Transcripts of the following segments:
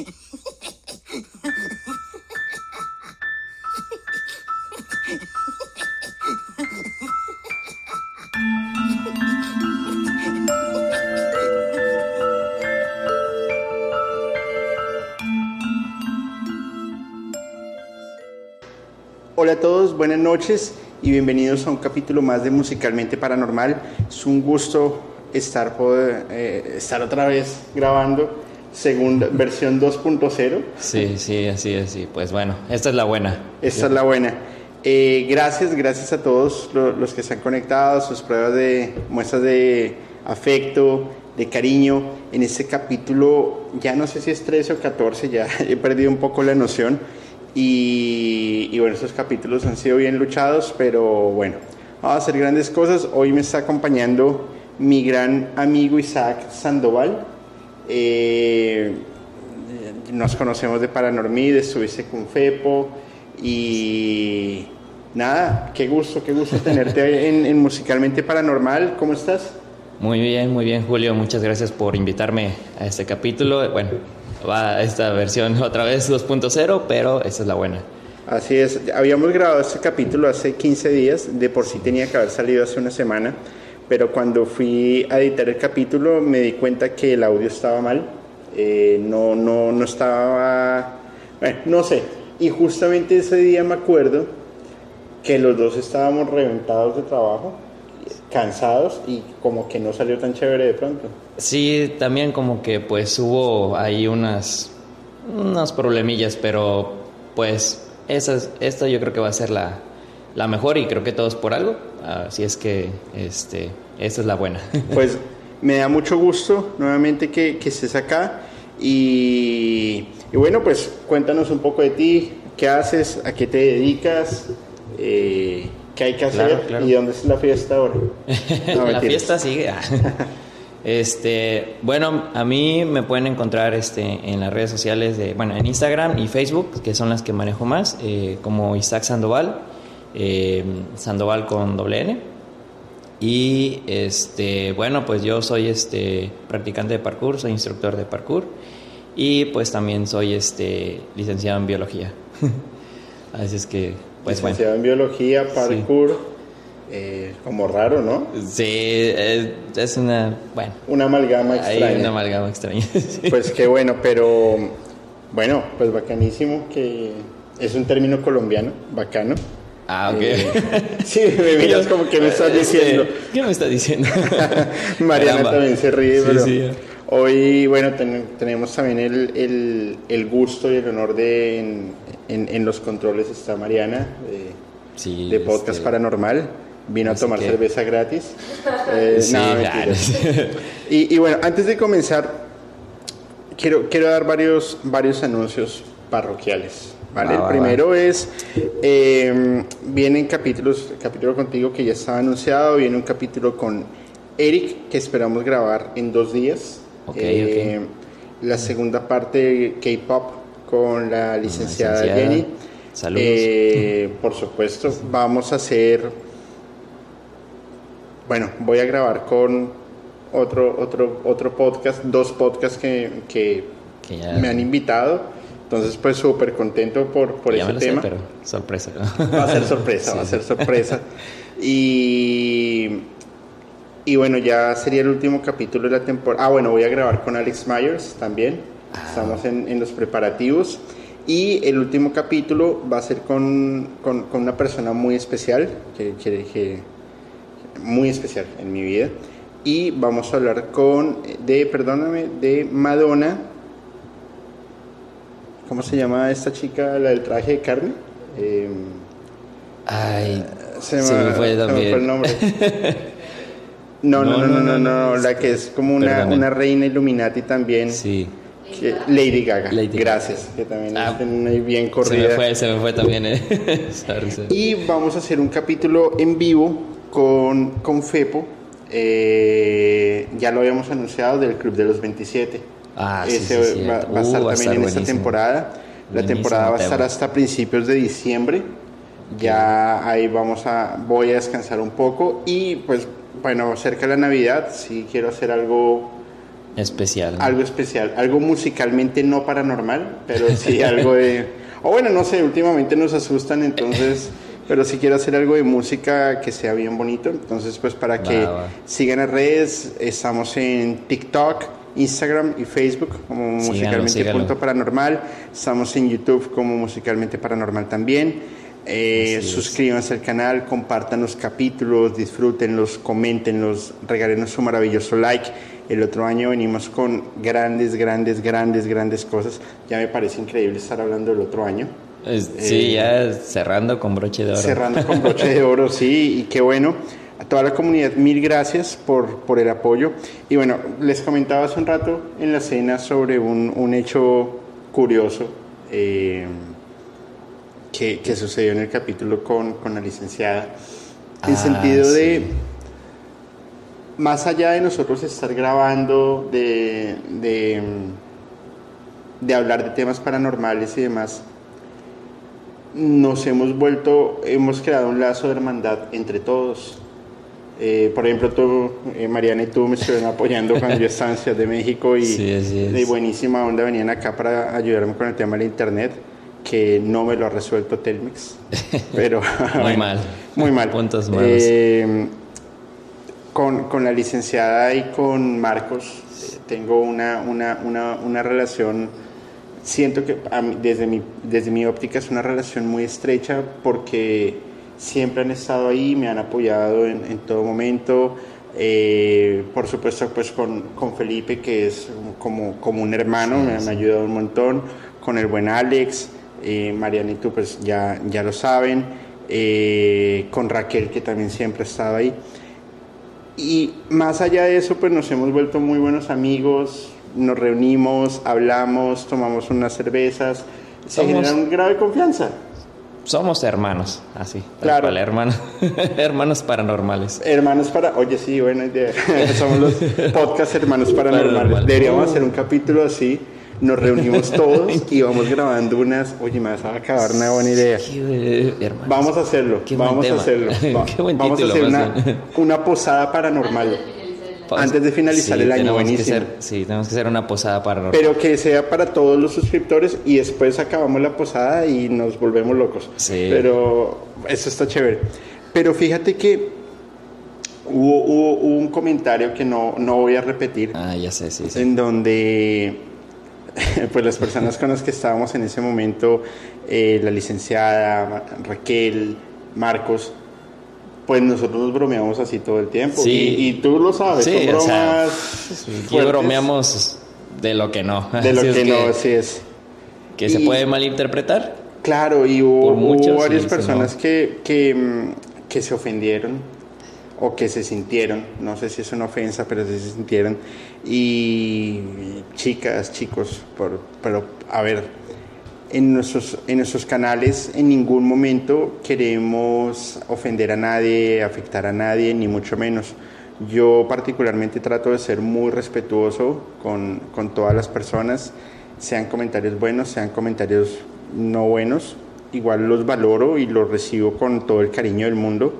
Hola a todos, buenas noches y bienvenidos a un capítulo más de Musicalmente Paranormal. Es un gusto estar, poder, eh, estar otra vez grabando segunda versión 2.0. Sí, sí, así es. Sí. Pues bueno, esta es la buena. Esta es la buena. Eh, gracias, gracias a todos los que se han conectado, sus pruebas de muestras de afecto, de cariño. En este capítulo, ya no sé si es 13 o 14, ya he perdido un poco la noción y, bueno, estos capítulos han sido bien luchados, pero bueno, vamos a hacer grandes cosas. Hoy me está acompañando mi gran amigo Isaac Sandoval. Eh, nos conocemos de Paranormid, estuviste con Fepo y nada, qué gusto, qué gusto tenerte en, en Musicalmente Paranormal. ¿Cómo estás? Muy bien, muy bien, Julio. Muchas gracias por invitarme a este capítulo. Bueno, va esta versión otra vez 2.0, pero esta es la buena. Así es, habíamos grabado este capítulo hace 15 días, de por sí tenía que haber salido hace una semana, pero cuando fui a editar el capítulo me di cuenta que el audio estaba mal, eh, no, no, no estaba, bueno, no sé, y justamente ese día me acuerdo que los dos estábamos reventados de trabajo, cansados y como que no salió tan chévere de pronto. Sí, también como que pues hubo ahí unas, unas problemillas, pero pues esa, esta yo creo que va a ser la, la mejor y creo que todo es por algo, así es que este, esta es la buena. Pues me da mucho gusto nuevamente que, que estés acá y, y, bueno, pues cuéntanos un poco de ti, qué haces, a qué te dedicas. Eh, ¿Qué hay que hacer? ¿Y dónde es la fiesta ahora? la fiesta sigue. Ah. Este, bueno, a mí me pueden encontrar este, en las redes sociales de, bueno, en Instagram y Facebook, que son las que manejo más, eh, como Isaac Sandoval, eh, Sandoval con doble N. Y este, bueno, pues yo soy este practicante de parkour, soy instructor de parkour y pues también soy este licenciado en biología. Así es que pues licenciado en biología, parkour, eh, como raro, ¿no? Sí, es, una, bueno. Una amalgama extraña. una amalgama extraña. Pues qué bueno, pero bueno, pues bacanísimo que es un término colombiano, bacano. Ah, ok. Eh, sí, me miras como que me estás este, diciendo. ¿Qué me estás diciendo? Mariana también se ríe, pero hoy, bueno, tenemos también el, el, el, gusto y el honor de en, en, los controles está Mariana de, de Podcast este, Paranormal. Vino a tomar cerveza gratis. Eh, y, y, bueno, antes de comenzar, quiero, quiero dar varios, varios anuncios parroquiales. ¿Vale? el primero es, eh, vienen capítulos, capítulo contigo que ya estaba anunciado, viene un capítulo con Eric que esperamos grabar en dos días. Eh, la segunda parte K-Pop con la licenciada, Jenny. Saludos. Eh, por supuesto, vamos a hacer, bueno, voy a grabar con otro, otro, otro podcast, dos podcasts que, que, me han invitado. Entonces, pues súper contento por, por ese tema. pero sorpresa. Va a ser sorpresa, va a ser sorpresa. Y, y bueno, ya sería el último capítulo de la temporada. Ah, bueno, voy a grabar con Alex Myers también. Estamos en, los preparativos. Y el último capítulo va a ser con, con, una persona muy especial, que, que, muy especial en mi vida. Y vamos a hablar con, de, perdóname, de Madonna. ¿Cómo se llama esta chica, la del traje de carne? Em, Ay, se me, fue también. el nombre. No no no, no no la que es como una, una reina Illuminati también. Sí. Lady Gaga. Gracias, que también ah, bien corrida. Se me fue, se me fue también. Eh. y vamos a hacer un capítulo en vivo con, con Fepo. Eh, ya lo habíamos anunciado del Club de los 27. Ah, Ese va, a estar uh, también en esta temporada. La temporada va a estar hasta principios de diciembre. Ya ahí vamos a, voy a descansar un poco y pues bueno, cerca de la Navidad, si quiero hacer algo especial. Algo especial, algo musicalmente no paranormal, pero sí algo de... O bueno, no sé, últimamente nos asustan, entonces... pero si quiero hacer algo de música que sea bien bonito. Entonces, pues para que sigan las redes, estamos en TikTok, Instagram y Facebook como musicalmente punto paranormal. Estamos en YouTube como musicalmente paranormal también. Eh, suscríbanse al canal, compartan los capítulos, disfrútenlos, coméntenlos, regálenos su maravilloso like. El otro año venimos con grandes, grandes, grandes, grandes cosas. Ya me parece increíble estar hablando del otro año. Sí, ya cerrando con broche de oro. Cerrando con broche de oro, sí, y qué bueno. A toda la comunidad, mil gracias por, por el apoyo. Y bueno, les comentaba hace un rato en la cena sobre un, un hecho curioso eh, que, que, sucedió en el capítulo con, con la licenciada. En ah, sentido de, más allá de nosotros estar grabando, de, de, de hablar de temas paranormales y demás, nos hemos vuelto, hemos creado un lazo de hermandad entre todos. Eh, por ejemplo, tú, eh, Mariana y tú me estuvieron apoyando cuando yo estaba en Ciudad de México y de buenísima onda venían acá para ayudarme con el tema del internet, que no me lo ha resuelto Telmex. Pero, muy mal. Muy mal. Puntos malos. Eh, con, con, la licenciada y con Marcos tengo una, una, una, una relación siento que desde, mi, desde mi óptica es una relación muy estrecha porque siempre han estado ahí, me han apoyado en, todo momento. Eh, por supuesto, pues con, con, Felipe, que es como, como un hermano, me, han ayudado un montón. Con el buen Alex, eh, Mariana y tú, pues ya, ya lo saben. Eh, con Raquel, que también siempre ha estado ahí. Y más allá de eso, pues nos hemos vuelto muy buenos amigos, nos reunimos, hablamos, tomamos unas cervezas, se genera un grado de confianza. Somos hermanos, así. Claro. hermanos, hermanos paranormales. Hermanos para. Oye, sí, buena idea. Somos los podcast hermanos paranormales. Deberíamos hacer un capítulo así. Nos reunimos todos y vamos grabando unas. Oye, me vas a acabar una buena idea. vamos a hacerlo. vamos a hacerlo. vamos a hacer una, una posada paranormal. Antes de finalizar el año, buenísimo. sí, tenemos que hacer una posada para... Pero que sea para todos los suscriptores y después acabamos la posada y nos volvemos locos. Sí. Pero eso está chévere. Pero fíjate que hubo, un comentario que no, no voy a repetir. Ah, ya sé, sí. En donde pues las personas con las que estábamos en ese momento, eh, la licenciada Raquel, Marcos, pues nosotros nos bromeamos así todo el tiempo. Sí. Y, tú lo sabes, son bromas. bromeamos de lo que no. De lo que, no, así es. Que se puede malinterpretar. Claro, y hubo, varias personas que, que, mm, que, se ofendieron o que se sintieron, no sé si es una ofensa, pero se sintieron. Y chicas, chicos, por, pero a ver, en nuestros, en nuestros canales en ningún momento queremos ofender a nadie, afectar a nadie, ni mucho menos. Yo particularmente trato de ser muy respetuoso con, con todas las personas, sean comentarios buenos, sean comentarios no buenos, igual los valoro y los recibo con todo el cariño del mundo,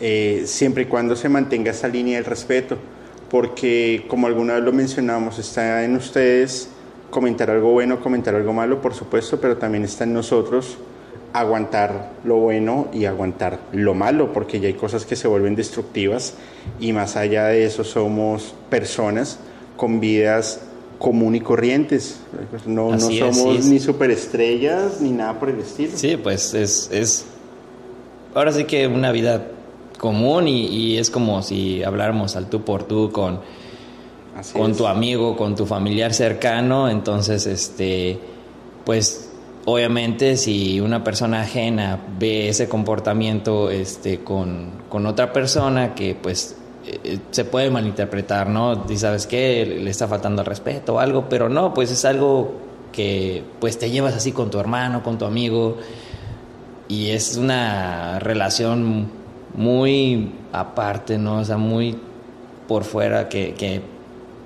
eh, siempre y cuando se mantenga esa línea del respeto, porque como alguna vez lo mencionamos, está en ustedes comentar algo bueno, comentar algo malo, por supuesto, pero también está en nosotros aguantar lo bueno y aguantar lo malo, porque ya hay cosas que se vuelven destructivas y más allá de eso somos personas con vidas común y corrientes. No, no somos ni superestrellas ni nada por el estilo. Sí, pues es, es ahora sí que una vida común y, y es como si habláramos al tú por tú con con tu amigo, con tu familiar cercano, entonces, este, pues, obviamente, si una persona ajena ve ese comportamiento, este, con, con otra persona que, pues, eh, se puede malinterpretar, ¿no? Y sabes qué, le está faltando el respeto o algo, pero no, pues es algo que, pues, te llevas así con tu hermano, con tu amigo, y es una relación muy aparte, ¿no? O sea, muy por fuera que, que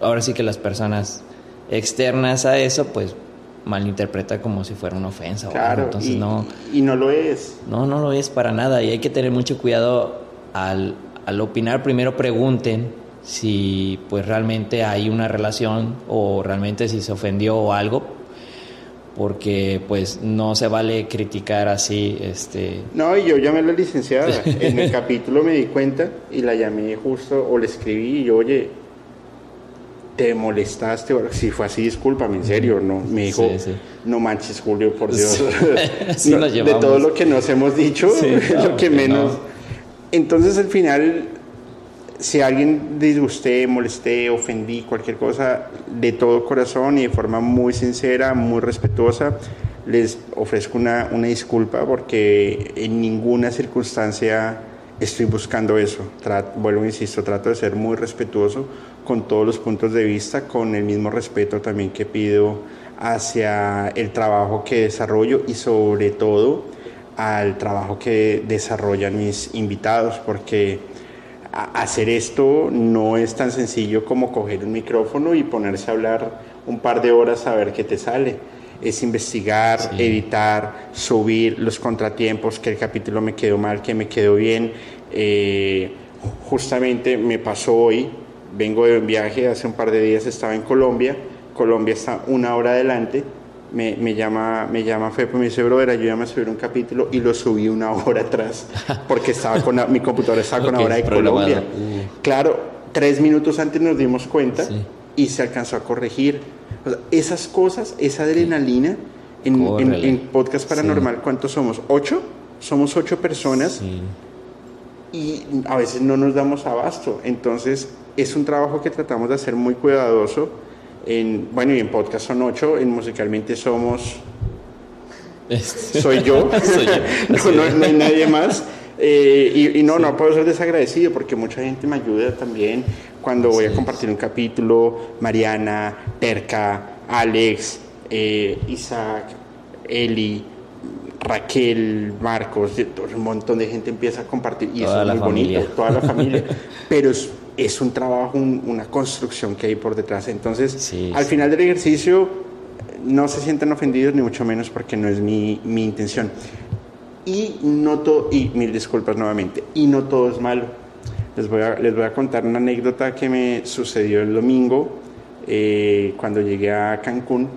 ahora sí que las personas externas a eso, pues malinterpreta como si fuera una ofensa. Claro, Entonces, y, no, y no lo es. No, no lo es para nada. Y hay que tener mucho cuidado al, al opinar. Primero pregunten si pues realmente hay una relación o realmente si se ofendió o algo, porque pues no se vale criticar así este no y yo llamé a la licenciada en el capítulo me di cuenta y la llamé justo o le escribí y yo oye te molestaste si fue así discúlpame en serio no me dijo no manches Julio por Dios de todo lo que nos hemos dicho lo que menos. Entonces al final si alguien disgusté, molesté, ofendí, cualquier cosa, de todo corazón y de forma muy sincera, muy respetuosa, les ofrezco una, una disculpa porque en ninguna circunstancia estoy buscando eso. vuelvo, insisto, trato de ser muy respetuoso con todos los puntos de vista, con el mismo respeto también que pido hacia el trabajo que desarrollo y sobre todo al trabajo que desarrollan mis invitados, porque hacer esto no es tan sencillo como coger un micrófono y ponerse a hablar un par de horas a ver qué te sale. Es investigar, editar, subir los contratiempos, que el capítulo me quedó mal, que me quedó bien. Eh, justamente me pasó hoy, vengo de un viaje, hace un par de días estaba en Colombia, Colombia está una hora adelante me, me, llama, me llama Fepo y me dice, brother, ayúdame a subir un capítulo y lo subí una hora atrás porque estaba con mi computadora estaba con la hora de Colombia. Uh. Claro, tres minutos antes nos dimos cuenta y se alcanzó a corregir. esas cosas, esa adrenalina en, en, Podcast Paranormal, ¿cuántos somos? ¿Ocho? Somos ocho personas y a veces no nos damos abasto. Entonces es un trabajo que tratamos de hacer muy cuidadoso bueno, y en podcast son ocho, en musicalmente somos... Este. Soy yo, no, hay nadie más. Eh, y, no, no puedo ser desagradecido porque mucha gente me ayuda también cuando voy a compartir un capítulo. Mariana, Terca, Alex, eh, Isaac, Eli, Raquel, Marcos, un montón de gente empieza a compartir y eso es muy bonito, toda la familia. Pero es es un trabajo, una construcción que hay por detrás. Entonces, al final del ejercicio, no se sientan ofendidos, ni mucho menos porque no es mi, mi intención. Y no todo, y mil disculpas nuevamente, y no todo es malo. Les voy a, les voy a contar una anécdota que me sucedió el domingo eh, cuando llegué a Cancún.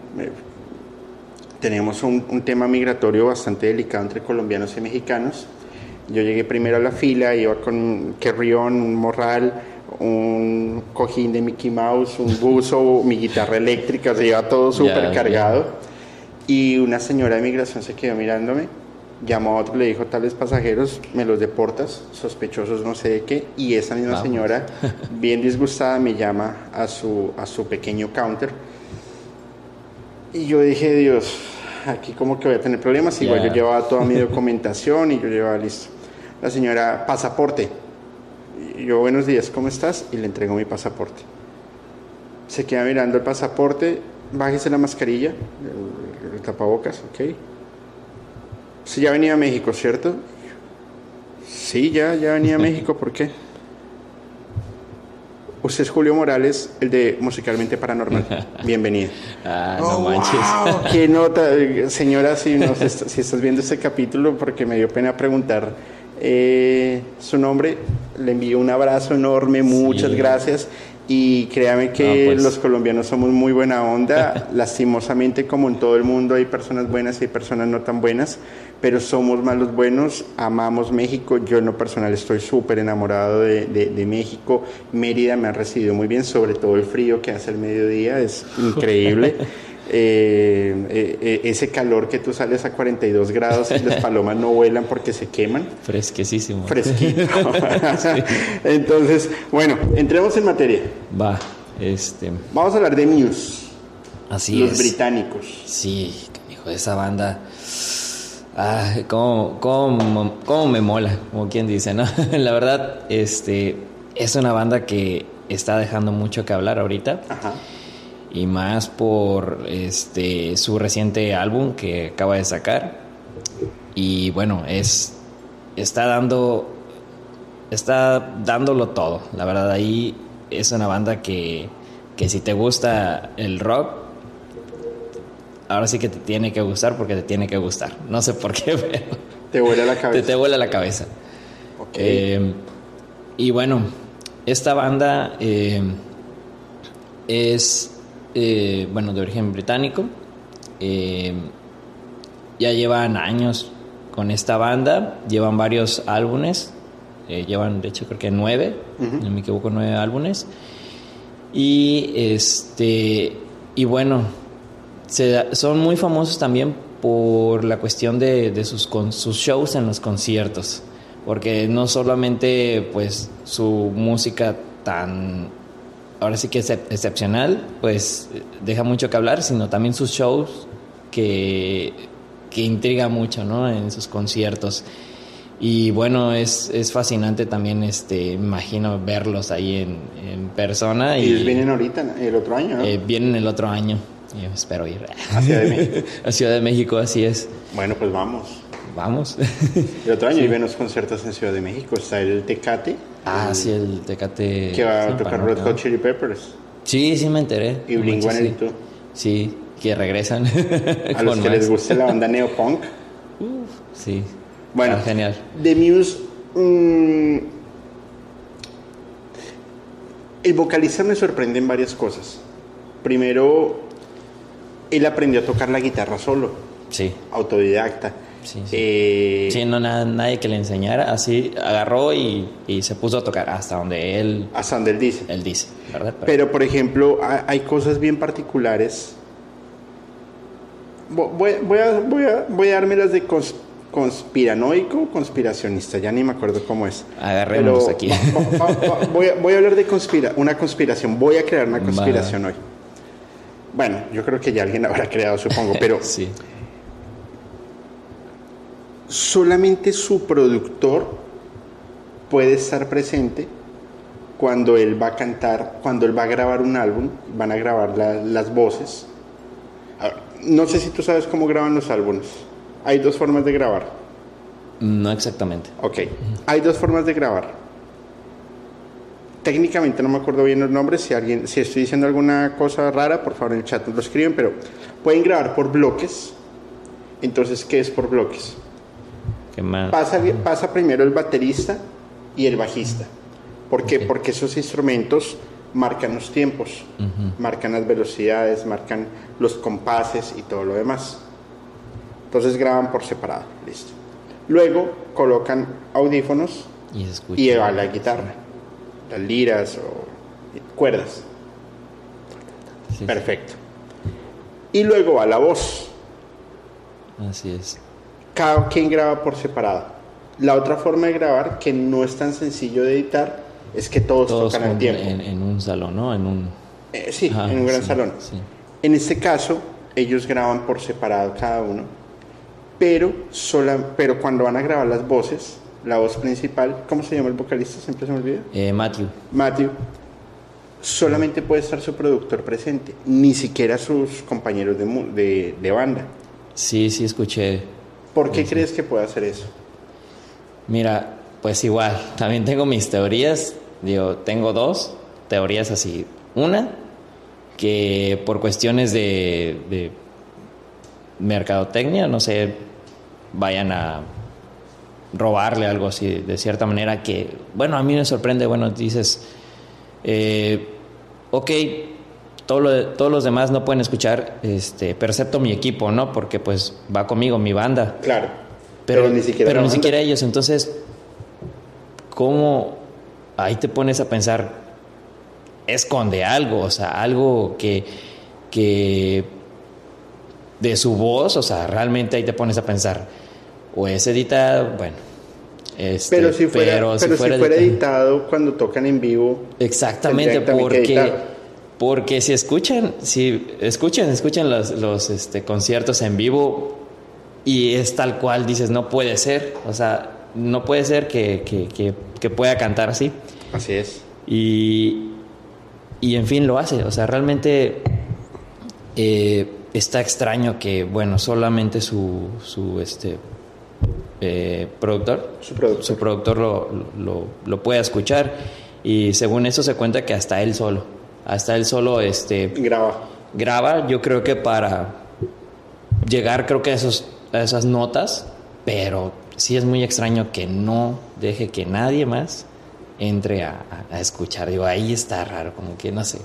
tenemos un, un tema migratorio bastante delicado entre colombianos y mexicanos. Yo llegué primero a la fila, iba con un morral, un cojín de Mickey Mouse, un buzo, mi guitarra eléctrica, se iba todo súper cargado. Y una señora de migración se quedó mirándome, llamó a otro, le dijo, tales pasajeros, me los deportas, sospechosos no sé de qué. Y esa misma señora, bien disgustada, me llama a su, a su pequeño counter. Y yo dije, Dios, aquí como que voy a tener problemas. Igual yo llevaba toda mi documentación y yo llevaba listo. La señora, pasaporte yo, buenos días, ¿cómo estás? Y le entrego mi pasaporte. Se queda mirando el pasaporte, bájese la mascarilla, el, tapabocas, ok. Sí, ya venía a México, ¿cierto? Sí, ya, ya venía a México, ¿por qué? Usted es Julio Morales, el de Musicalmente Paranormal. Bienvenido. ah, no oh, manches. Qué nota, señora, si, si estás viendo este capítulo, porque me dio pena preguntar eh, su nombre. Le envío un abrazo enorme, muchas gracias. Y créame que pues. los colombianos somos muy buena onda. Lastimosamente, como en todo el mundo, hay personas buenas y hay personas no tan buenas, pero somos más los buenos. Amamos México. Yo, en lo personal, estoy súper enamorado de, de, México. Mérida me ha recibido muy bien, sobre todo el frío que hace el mediodía, es increíble. Eh, eh, ese calor que tú sales a 42 grados y las palomas no vuelan porque se queman. Fresquísimo. Fresquito. Entonces, bueno, entremos en materia. Va, este. Vamos a hablar de Muse. Así Los británicos. Sí, hijo de esa banda. Ah, cómo, cómo, cómo, me mola, como quien dice, ¿no? La verdad, este, es una banda que está dejando mucho que hablar ahorita. Ajá y más por este su reciente álbum que acaba de sacar. Y bueno es está dando está dándolo todo. La verdad ahí es una banda que, que si te gusta el rock ahora sí que te tiene que gustar porque te tiene que gustar. No sé por qué te vuela la cabeza. Te, te vuela la cabeza. Eh, y bueno esta banda eh, es, eh, bueno, de origen británico. ya llevan años con esta banda, llevan varios álbumes, llevan de hecho creo que nueve, no me equivoco, nueve álbumes. Y este, y bueno, son muy famosos también por la cuestión de, sus, sus shows en los conciertos, porque no solamente pues su música tan, ahora sí que es excepcional, pues deja mucho que hablar, sino también sus shows que, que intriga mucho, ¿no? En sus conciertos. Y bueno, es, es fascinante también, este, imagino verlos ahí en, en persona. Y, ellos vienen ahorita, el otro año, ¿no? Eh, vienen el otro año. Yo espero ir. A Ciudad de México. a Ciudad de México, así es. Bueno, pues vamos. Vamos. el otro año sí. los conciertos en Ciudad de México. Está el Tecate. Ah, sí, el Tecate. Que va a tocar Red Hot Chili Peppers. Sí, sí me enteré. Y Blink-182. Sí. que regresan. a los que les guste la banda neopunk. Uf, sí. Bueno, Ah, genial. The Muse. mm, el vocalista me sorprende en varias cosas. Primero, él aprendió a tocar la guitarra solo, Sí. autodidacta. Sí, sí. Eh, Sí, no nada, nadie que le enseñara, así agarró y, y se puso a tocar hasta donde él, Hasta donde él dice. él dice, ¿verdad? Pero, por ejemplo, ha- hay cosas bien particulares. Vo- Voy, voy a, voy, a, voy a dármelas de cons- conspiranoico o conspiracionista, ya ni me acuerdo cómo es. Agarrémonos Pero aquí. va- va- va- voy, a, voy a hablar de conspira, una conspiración, voy a crear una conspiración hoy. Bueno, yo creo que ya alguien la habrá creado, supongo, pero sí. Solamente su productor puede estar presente cuando él va a cantar, cuando él va a grabar un álbum, van a grabar la- las voces. No sé si tú sabes cómo graban los álbumes. Hay dos formas de grabar. No exactamente. Ok, hay dos formas de grabar. Técnicamente no me acuerdo bien los nombres. Si alguien, si estoy diciendo alguna cosa rara, por favor en el chat nos lo escriben. Pero pueden grabar por bloques. Entonces, ¿qué es por bloques? ¿Qué más? Pasa, pasa primero el baterista y el bajista. ¿Por qué? Porque esos instrumentos marcan los tiempos, marcan las velocidades, marcan los compases y todo lo demás. Entonces graban por separado, listo. Luego colocan audífonos Y escucha. y va la guitarra, las liras o cuerdas. Sí, sí. Perfecto. Y luego va la voz. Así es. Cada quien graba por separado. La otra forma de grabar, que no es tan sencillo de editar, es que todos, Todos tocan al tiempo. en, en un salón, ¿no? En un... Eh, sí, en un gran sí, salón. sí. En este caso, ellos graban por separado cada uno, pero, sola, pero cuando van a grabar las voces, la voz principal, ¿cómo se llama el vocalista? Siempre se me olvida. Eh, Matthew. Matthew, solamente puede estar su productor presente, ni siquiera sus compañeros de, de banda. Sí, sí, escuché. ¿Por qué crees que puede hacer eso? Mira, pues igual, también tengo mis teorías. Digo, tengo dos teorías así. Una, que por cuestiones de, de mercadotecnia, no sé, vayan a robarle algo así, de cierta manera que, bueno, a mí me sorprende, bueno, dices, eh, ok, todo lo de- todos los demás no pueden escuchar, este, pero excepto mi equipo, ¿no? Porque pues va conmigo mi banda. Claro. Pero, ni siquiera pero ni banda. siquiera ellos. Entonces, ¿cómo ahí te pones a pensar? Esconde algo, o sea, algo que, que de su voz, o sea, realmente ahí te pones a pensar. O es editado, bueno. este, Pero si fuera, pero si fuera, editado- editado cuando tocan en vivo, Exactamente, porque. Porque si escuchan, si escuchan, escuchan los, los este, conciertos en vivo y es tal cual, dices, no puede ser, o sea, no puede ser que, que- que- que pueda cantar así. así es. Y, y en fin, lo hace, o sea, realmente eh, está extraño que, bueno, solamente su, su este, eh, productor, Su productor. su productor lo, lo, lo pueda escuchar y según eso se cuenta que hasta él solo, hasta él solo este, Graba. graba, yo creo que para llegar creo que a, esos, a esas notas, pero sí es muy extraño que no deje que nadie más entre a, escuchar. Digo, ahí está raro, como que no sé.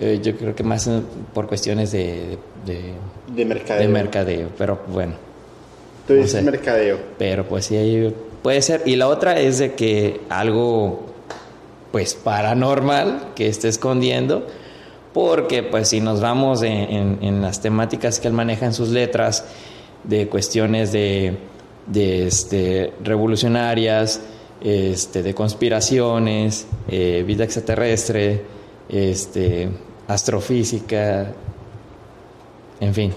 Eh, yo creo que más por cuestiones de, de, mercadeo. de mercadeo, pero bueno. Tú dices mercadeo. Pero pues sí, puede ser. Y la otra es de que algo, pues paranormal que esté escondiendo, porque pues si nos vamos en, en las temáticas que él maneja en sus letras, de cuestiones de, de este, revolucionarias, este, de conspiraciones, eh, vida extraterrestre, este, astrofísica, en fin.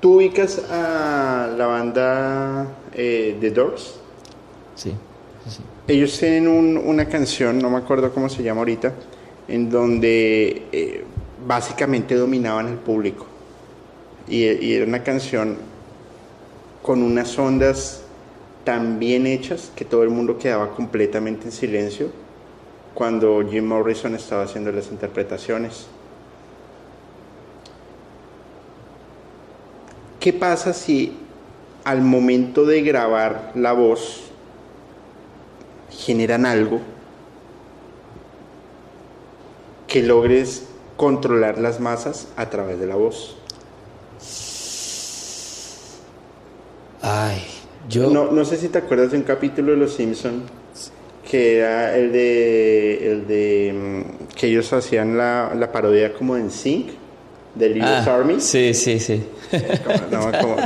¿Tú ubicas a la banda eh, The Doors? Sí, Ellos tienen una canción, no me acuerdo cómo se llama ahorita, en donde eh, básicamente dominaban el público. Y, era una canción con unas ondas tan bien hechas que todo el mundo quedaba completamente en silencio cuando Jim Morrison estaba haciendo las interpretaciones. ¿Qué pasa si al momento de grabar la voz generan algo que logres controlar las masas a través de la voz? Ay, yo... No, no sé si te acuerdas de un capítulo de Los Simpson que era el de, el de mm, que ellos hacían la, la parodia como en Sync de Little ah, Army. Sí, sí, sí.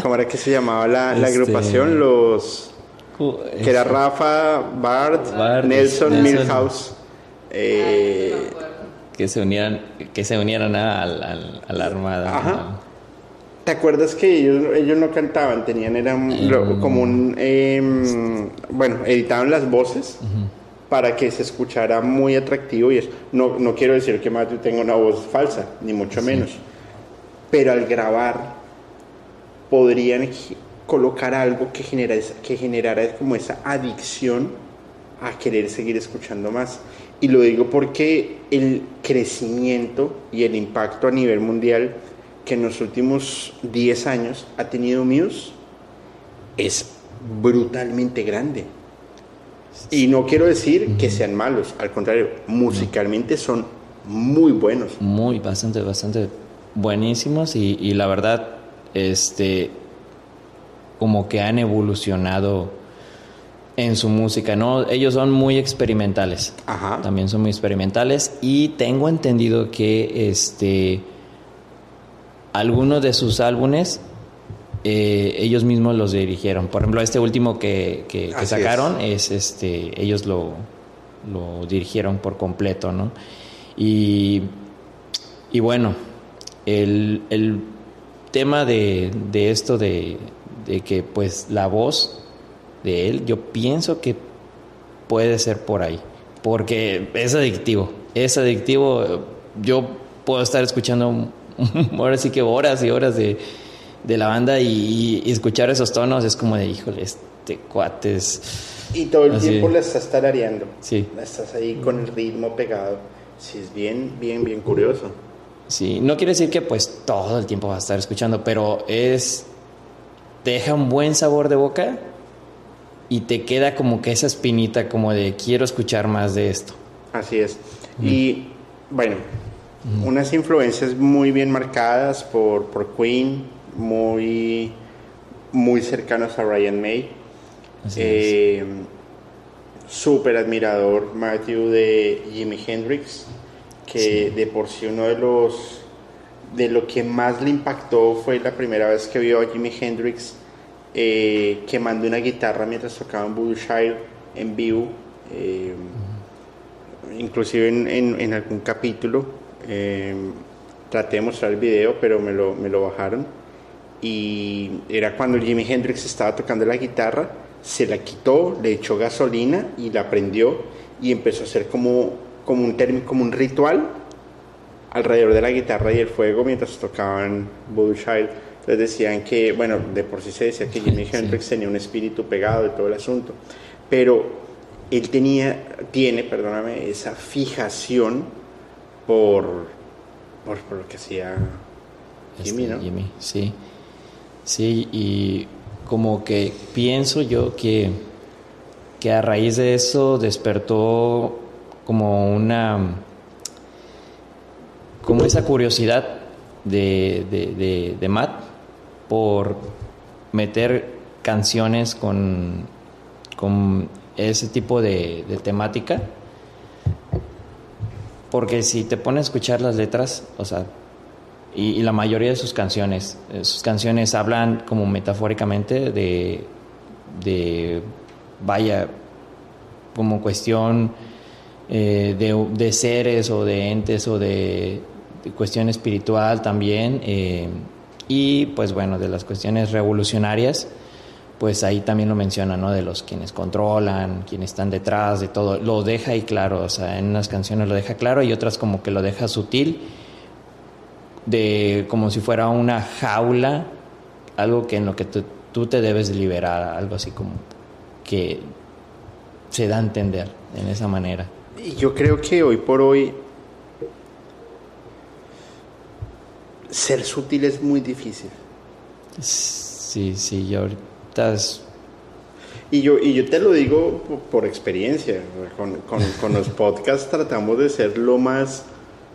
¿Cómo, era que se llamaba la, la este, agrupación? Los que era Rafa, Bart, Nelson, Milhouse. Eh, que se unieran, que se unieran a, la armada. Ajá. ¿Te acuerdas que ellos, ellos no cantaban? Tenían, eran mm. como un. Em, bueno, editaban las voces para que se escuchara muy atractivo y eso. No, no quiero decir que Matthew tenga una voz falsa, ni mucho menos. Pero al grabar, podrían colocar algo que, genera, que generara como esa adicción a querer seguir escuchando más. Y lo digo porque el crecimiento y el impacto a nivel mundial que en los últimos 10 años ha tenido Muse es brutalmente grande. Y no quiero decir que sean malos, al contrario, musicalmente son muy buenos. Muy, bastante, bastante buenísimos y, y la verdad, este, como que han evolucionado en su música, ¿no? Ellos son muy experimentales. Ajá. También son muy experimentales y tengo entendido que, este, algunos de sus álbumes eh, ellos mismos los dirigieron. Por ejemplo, este último que, que, sacaron es. este, ellos lo, lo, dirigieron por completo, ¿no? Y, y bueno, el, el tema de, de esto de, de, que pues la voz de él, yo pienso que puede ser por ahí, porque es adictivo, es adictivo. Yo puedo estar escuchando ahora sí que horas y horas de, la banda y, escuchar esos tonos es como de, híjole, este cuates. Y todo el tiempo la estás tarareando. Sí. La estás ahí con el ritmo pegado. Sí, es bien, bien, bien curioso. Sí, no quiere decir que pues todo el tiempo vas a estar escuchando, pero es. Te deja un buen sabor de boca y te queda como que esa espinita como de quiero escuchar más de esto. Así es. Y bueno, unas influencias muy bien marcadas por, por Queen, muy, muy cercanos a Ryan May. Eh, súper admirador Matthew de Jimi Hendrix, que de por sí uno de los de lo que más le impactó fue la primera vez que vio a Jimi Hendrix eh, quemando una guitarra mientras tocaba en Voodoo en vivo, eh, inclusive en, en, algún capítulo Em, traté de mostrar el video, pero me lo, me lo bajaron. Y era cuando Jimi Hendrix estaba tocando la guitarra, se la quitó, le echó gasolina y la prendió y empezó a hacer como, como, un, como un ritual alrededor de la guitarra y el fuego mientras tocaban Child. Entonces decían que, bueno, de por sí se decía que Jimi Hendrix tenía un espíritu pegado y todo el asunto, pero él tenía, tiene, perdóname, esa fijación por, por, lo que hacía Jimmy, este, ¿no? Jimmy, sí. Sí, y como que pienso yo que que a raíz de eso despertó como una como esa curiosidad de, de, Matt por meter canciones con, con ese tipo de, de, temática. Porque si te pones a escuchar las letras, o sea, y, la mayoría de sus canciones, eh, sus canciones hablan como metafóricamente de, de vaya, como cuestión eh, de, de, seres o de entes o de, cuestión espiritual también. Eh, y pues bueno, de las cuestiones revolucionarias, pues ahí también lo menciona, ¿no? De los quienes controlan, quienes están detrás, de todo. Lo deja ahí claro, o sea, en unas canciones lo deja claro y otras como que lo deja sutil, de como si fuera una jaula, algo que en lo que tú, te debes liberar, algo así como que se da a entender en esa manera. Y yo creo que hoy por hoy ser sutil es muy difícil. Sí, sí, yo ahorita Y yo, y yo te lo digo por, experiencia, con, con los podcasts tratamos de ser lo más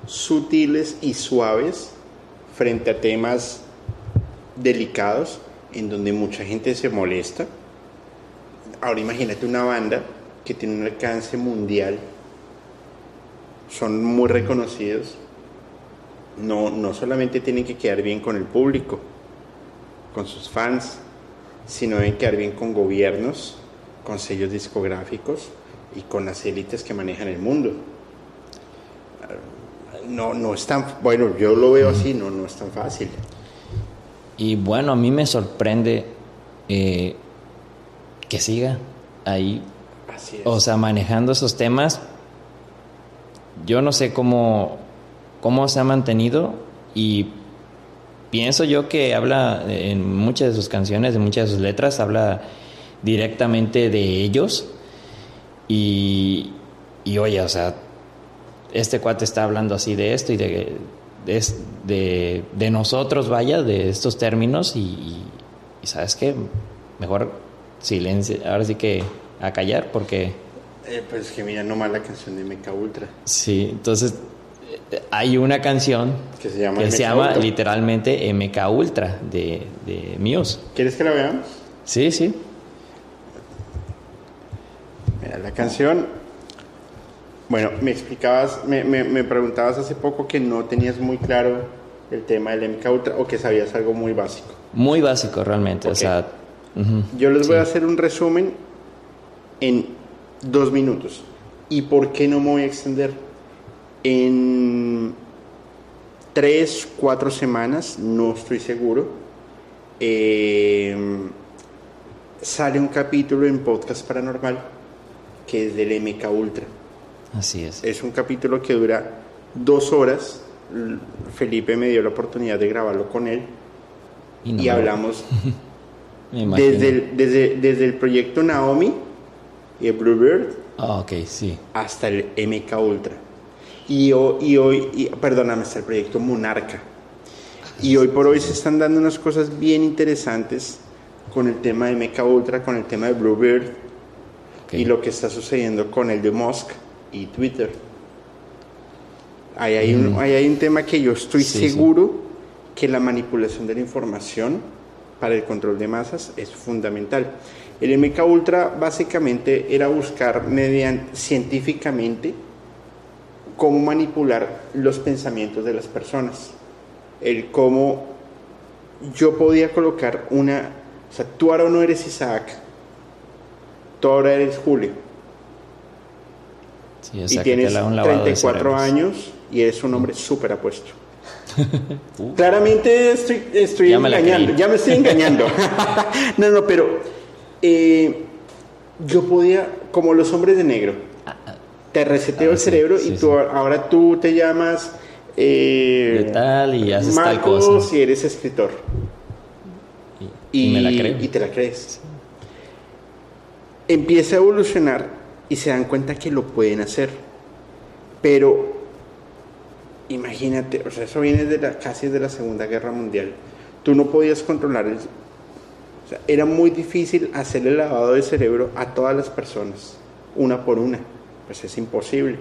sutiles y suaves frente a temas delicados en donde mucha gente se molesta. Ahora imagínate una banda que tiene un alcance mundial, son muy reconocidos, no, no solamente tienen que quedar bien con el público, con sus fans, sino deben quedar bien con gobiernos, con sellos discográficos y con las élites que manejan el mundo. No, no es tan, bueno, yo lo veo así, no, no es tan fácil. Y bueno, a mí me sorprende eh, que siga ahí. O sea, manejando esos temas. Yo no sé cómo cómo se ha mantenido y pienso yo que habla en muchas de sus canciones, en muchas de sus letras, habla directamente de ellos y, y oye, o sea, este cuate está hablando así de esto y de, de, de, nosotros, vaya, de estos términos y, sabes qué, mejor silencio, ahora sí que a callar porque... Eh, pues que mira nomás la canción de Meca Ultra. Sí, entonces hay una canción que se llama, que se llama literalmente MK Ultra de, de Muse. ¿Quieres que la veamos? Sí, sí. Mira, la canción. Bueno, me explicabas, me, me, preguntabas hace poco que no tenías muy claro el tema del MK Ultra o que sabías algo muy básico. Muy básico, realmente. O sea, Yo les voy a hacer un resumen en dos minutos. ¿Y por qué no me voy a extender? En tres, cuatro semanas, no estoy seguro, eh, sale un capítulo en Podcast Paranormal que es del MK Ultra. Así es. Es un capítulo que dura dos horas. Felipe me dio la oportunidad de grabarlo con él y, hablamos desde, el, desde, desde el proyecto Naomi y Bluebird ah, sí. hasta el MK Ultra. Y hoy, perdóname, está el proyecto Monarca. Y hoy por hoy se están dando unas cosas bien interesantes con el tema de Mecha Ultra, con el tema de Bluebird y lo que está sucediendo con el de Musk y Twitter. Ahí hay, un, mm. hay un tema que yo estoy seguro que la manipulación de la información para el control de masas es fundamental. El MK Ultra básicamente era buscar mediante, científicamente cómo manipular los pensamientos de las personas. El cómo yo podía colocar una, o sea, tú ahora no eres Isaac, tú ahora eres Julio. y tienes 34 años y eres un hombre súper apuesto. Claramente estoy, estoy engañando, ya me estoy engañando. no, no, pero eh, yo podía, como los hombres de negro, te reseteo el ah, cerebro y tú, ahora tú te llamas eh, tal y haces tal cosa. si eres escritor. Y, me la creo. y te la crees. Empieza a evolucionar y se dan cuenta que lo pueden hacer. Pero imagínate, o sea, eso viene de la, casi de la Segunda Guerra Mundial. Tú no podías controlar el, era muy difícil hacer el lavado de cerebro a todas las personas, una por una. Pues es imposible.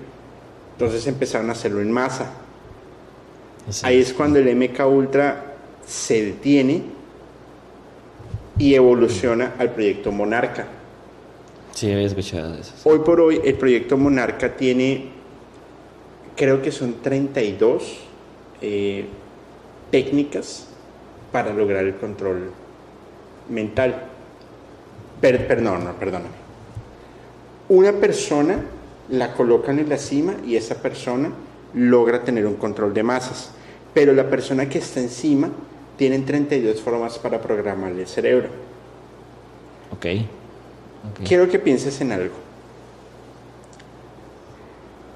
Entonces empezaron a hacerlo en masa. Ahí es cuando el MK Ultra se detiene y evoluciona al proyecto Monarca. Sí, había escuchado eso. Hoy por hoy el proyecto Monarca tiene, creo que son 32 eh, técnicas para lograr el control mental. perdón, no, perdóname. Una persona la colocan en la cima y esa persona logra tener un control de masas. Pero la persona que está encima tiene 32 formas para programar el cerebro. Ok. Quiero que pienses en algo.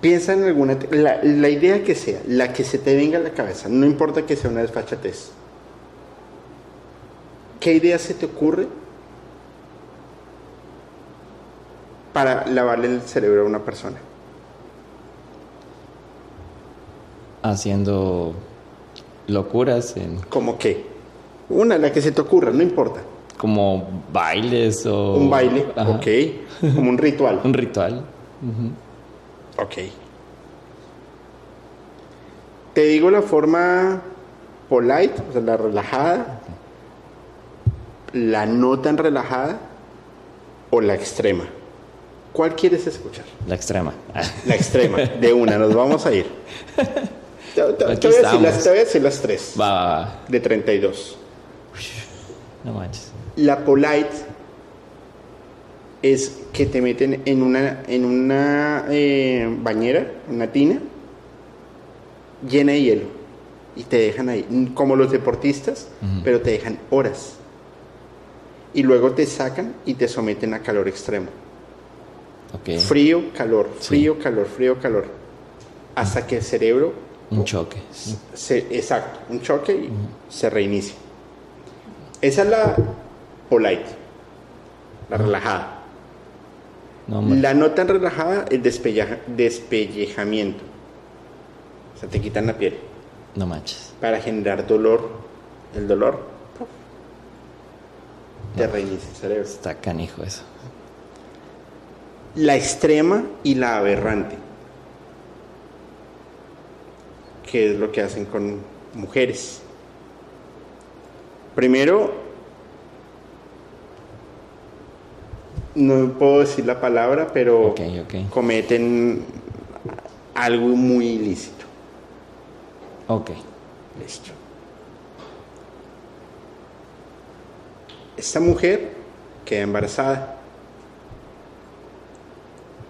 Piensa en alguna... La, la, idea que sea, la que se te venga a la cabeza, no importa que sea una desfachatez. ¿Qué idea se te ocurre para lavarle el cerebro a una persona? Haciendo locuras en... ¿Cómo qué? Una, la que se te ocurra, no importa. Como bailes o... Un baile, ok. Como un ritual. un ritual. Ok. Te digo la forma polite, o sea, la relajada, la no tan relajada o la extrema. ¿Cuál quieres escuchar? La extrema. La extrema, de una, nos vamos a ir. Te, voy, a decir las, tres. Va, va, va. De 32. No manches. La polite es que te meten en una, en una eh, bañera, una tina, llena de hielo. Y te dejan ahí, como los deportistas, pero te dejan horas y luego te sacan y te someten a calor extremo. Frío, calor, frío, calor, frío, calor. Hasta que el cerebro... Un choque. exacto, un choque y se reinicia. Esa es la polite, la relajada. la no tan relajada es despellejamiento. O sea, te quitan la piel. No manches. Para generar dolor. El dolor te reinicia el cerebro. Está canijo eso. La extrema y la aberrante. ¿Qué es lo que hacen con mujeres? Primero, no puedo decir la palabra, pero cometen algo muy ilícito. Ok. Listo. esta mujer queda embarazada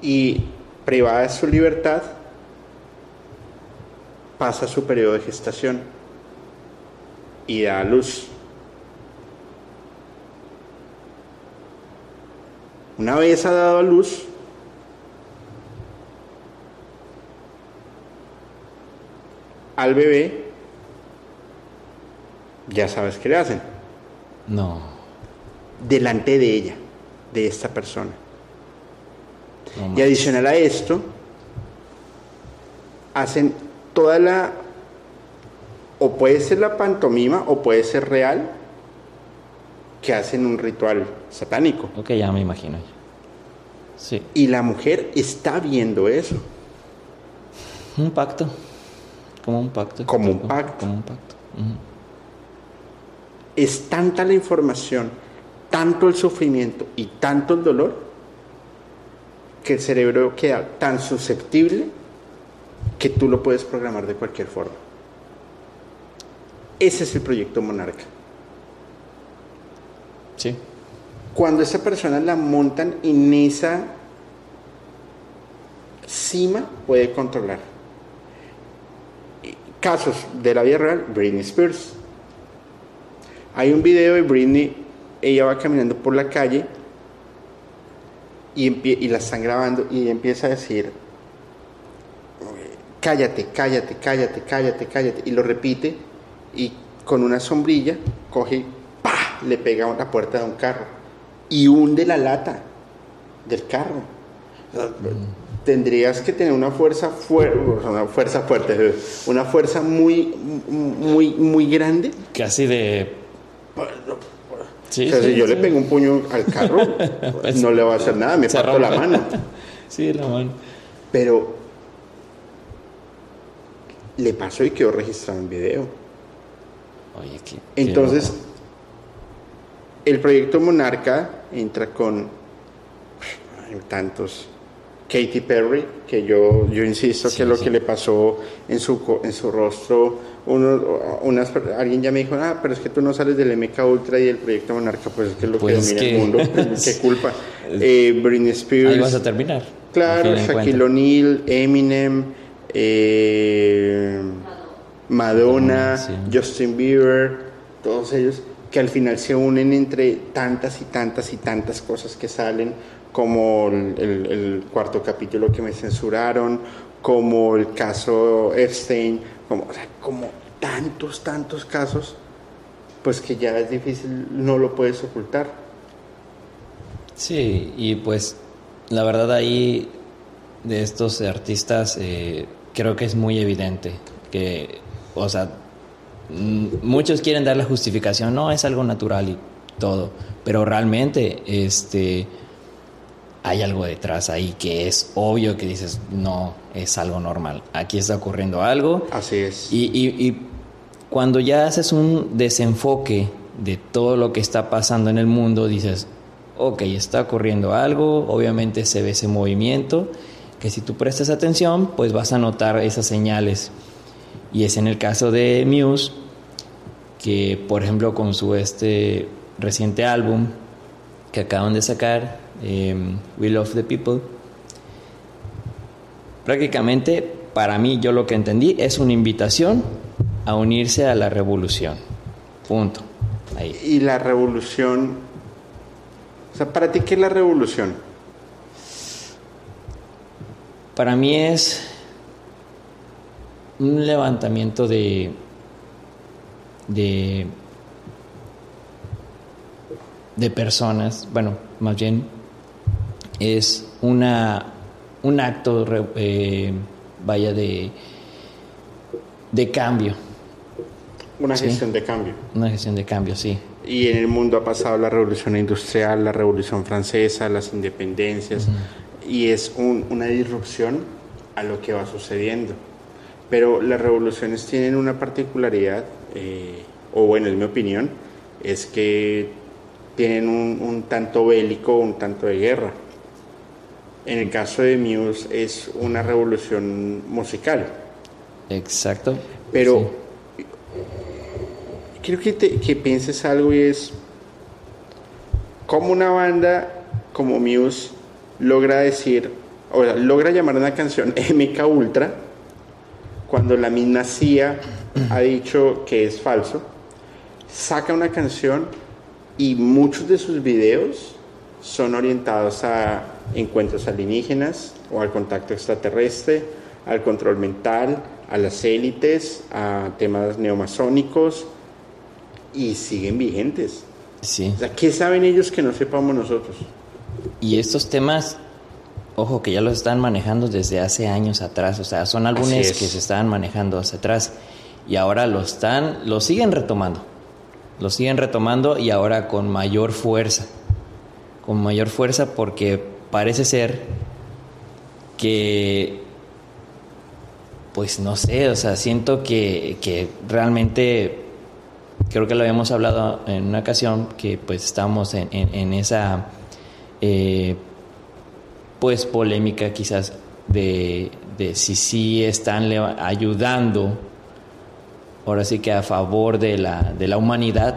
y privada de su libertad pasa su periodo de gestación y da a luz. Una vez ha dado a luz, al bebé, ya sabes qué le hacen. No delante de ella, de esta persona. Y adicional a esto, hacen toda la, o puede ser la pantomima o puede ser real, que hacen un ritual satánico. Ok, ya me imagino. Sí. Y la mujer está viendo eso. Un pacto. Como un pacto. Como un pacto. Como un pacto. Es tanta la información tanto el sufrimiento y tanto el dolor que el cerebro queda tan susceptible que tú lo puedes programar de cualquier forma. Ese es el proyecto Monarca. Sí. Cuando esa persona la montan en esa cima, puede controlar. Casos de la vida real, Britney Spears. Hay un video de Britney ella va caminando por la calle y, y la están grabando y empieza a decir, cállate, cállate, cállate, cállate, cállate, y lo repite y con una sombrilla coge y le pega a la puerta de un carro y hunde la lata del carro. Tendrías que tener una fuerza fuerte, una fuerza fuerte, una fuerza muy, muy, muy grande. Casi de o sea, si yo le pego un puño al carro, pues no le va a hacer nada, me parto la mano. sí, la mano. Pero le pasó y quedó registrado en video. Oye, qué, Entonces, el proyecto Monarca entra con tantos. Katy Perry, que yo, yo insisto que lo que le pasó en su, en su rostro, uno, unas, alguien ya me dijo, ah, pero es que tú no sales del MK Ultra y el proyecto Monarca, pues es que es lo que pues domina el mundo, qué culpa. Eh, Britney Spears. Ahí vas a terminar. Claro, Shaquille O'Neal, Eminem, eh, Madonna, Justin Bieber, todos ellos que al final se unen entre tantas y tantas y tantas cosas que salen, como el, cuarto capítulo que me censuraron, como el caso Epstein, como, como tantos, tantos casos, pues que ya es difícil, no lo puedes ocultar. Sí, y pues la verdad ahí de estos artistas eh, creo que es muy evidente que, o sea, muchos quieren dar la justificación, no, es algo natural y todo, pero realmente este, hay algo detrás ahí que es obvio que dices, no, es algo normal, aquí está ocurriendo algo. Así es. Y, y cuando ya haces un desenfoque de todo lo que está pasando en el mundo, dices, ok, está ocurriendo algo, obviamente se ve ese movimiento, que si tú prestas atención, pues vas a notar esas señales. Y es en el caso de Muse, que por ejemplo con su este reciente álbum que acaban de sacar, em, We Love the People, prácticamente para mí yo lo que entendí es una invitación a unirse a la revolución. Punto. Ahí. Y la revolución, o sea, ¿para ti qué es la revolución? Para mí es un levantamiento de, de, de personas, bueno, más bien es una, un acto, eh, vaya, de, de cambio. Una gestión de cambio. Una gestión de cambio, sí. Y en el mundo ha pasado la revolución industrial, la revolución francesa, las independencias, y es una disrupción a lo que va sucediendo. Pero las revoluciones tienen una particularidad, eh, o bueno, es mi opinión, es que tienen un, tanto bélico, un tanto de guerra. En el caso de Muse es una revolución musical. Exacto. Pero quiero que, que pienses algo y es cómo una banda como Muse logra decir, o logra llamar una canción MK Ultra cuando la misma CIA ha dicho que es falso, saca una canción y muchos de sus videos son orientados a encuentros alienígenas o al contacto extraterrestre, al control mental, a las élites, a temas neomasónicos y siguen vigentes. Sí. O sea, ¿qué saben ellos que no sepamos nosotros? Y estos temas ojo que ya los están manejando desde hace años atrás, o sea, son álbumes que se estaban manejando hacia atrás y ahora lo están, lo siguen retomando, lo siguen retomando y ahora con mayor fuerza, con mayor fuerza porque parece ser que, pues no sé, o sea, siento que, que realmente, creo que lo habíamos hablado en una ocasión, que pues estamos en, en, esa... Eh, pues polémica quizás de, si sí están ayudando, ahora sí que a favor de la, de la humanidad,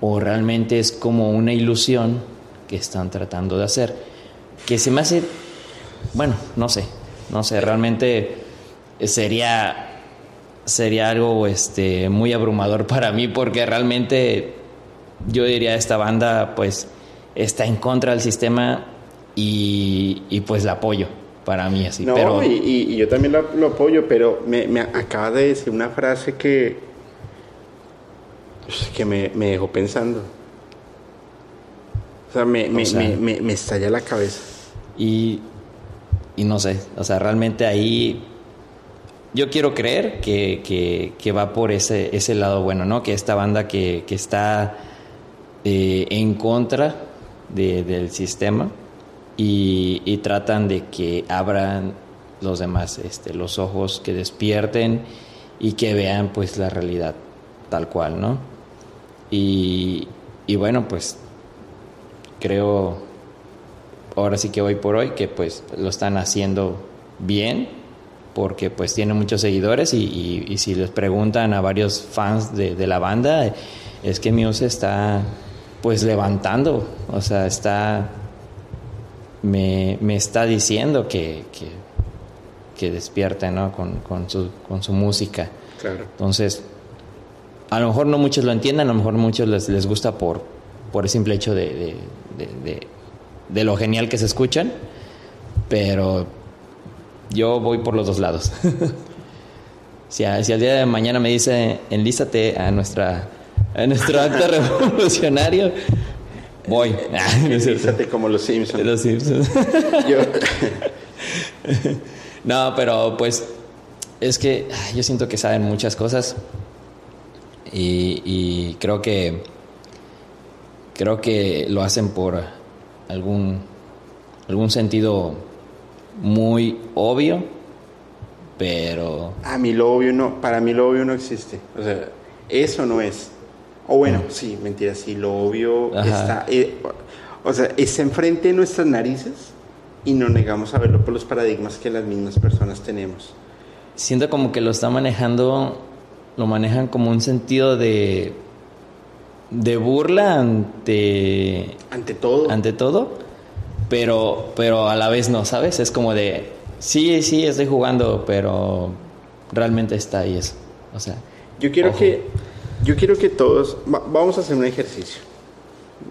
o realmente es como una ilusión que están tratando de hacer. Que se me hace, bueno, no sé, no sé, realmente sería, sería algo este, muy abrumador para mí porque realmente yo diría esta banda pues está en contra del sistema y, pues la apoyo para mí así. No, pero... y, yo también lo, apoyo, pero me, me, acaba de decir una frase que, que me, me dejó pensando. O sea, me, me, me, me, estalla la cabeza. Y, y no sé, o sea, realmente ahí yo quiero creer que, que, que, va por ese, ese lado bueno, ¿no? Que esta banda que, que está eh, en contra del sistema y, tratan de que abran los demás este, los ojos, que despierten y que vean pues la realidad tal cual, ¿no? Y, y bueno, pues creo, ahora sí que hoy por hoy, que pues lo están haciendo bien, porque pues tiene muchos seguidores y, si les preguntan a varios fans de, la banda, es que Muse está pues levantando, o sea, está, me, está diciendo que, que, despierte, ¿no? Con, con, su, con su música. Claro. Entonces, a lo mejor no muchos lo entienden, a lo mejor muchos les, les gusta por, por el simple hecho de, de, lo genial que se escuchan, pero yo voy por los dos lados. si, al día de mañana me dice, enlízate a nuestra a nuestro acto revolucionario, voy. enlízate como los Simpsons. Los Simpsons. no, pero pues es que yo siento que saben muchas cosas y creo que creo que lo hacen por algún, algún sentido muy obvio, pero... A mí lo obvio no, para mí lo obvio no existe. O sea, eso no es. O bueno, sí, mentira, sí, lo obvio está... Eh, o sea, está enfrente de nuestras narices y no negamos a verlo por los paradigmas que las mismas personas tenemos. Siento como que lo está manejando, lo manejan como un sentido de de burla ante ante todo. ante todo pero pero a la vez no sabes es como de sí sí estoy jugando pero realmente está ahí eso. O sea yo quiero que yo quiero que todos vamos a hacer un ejercicio.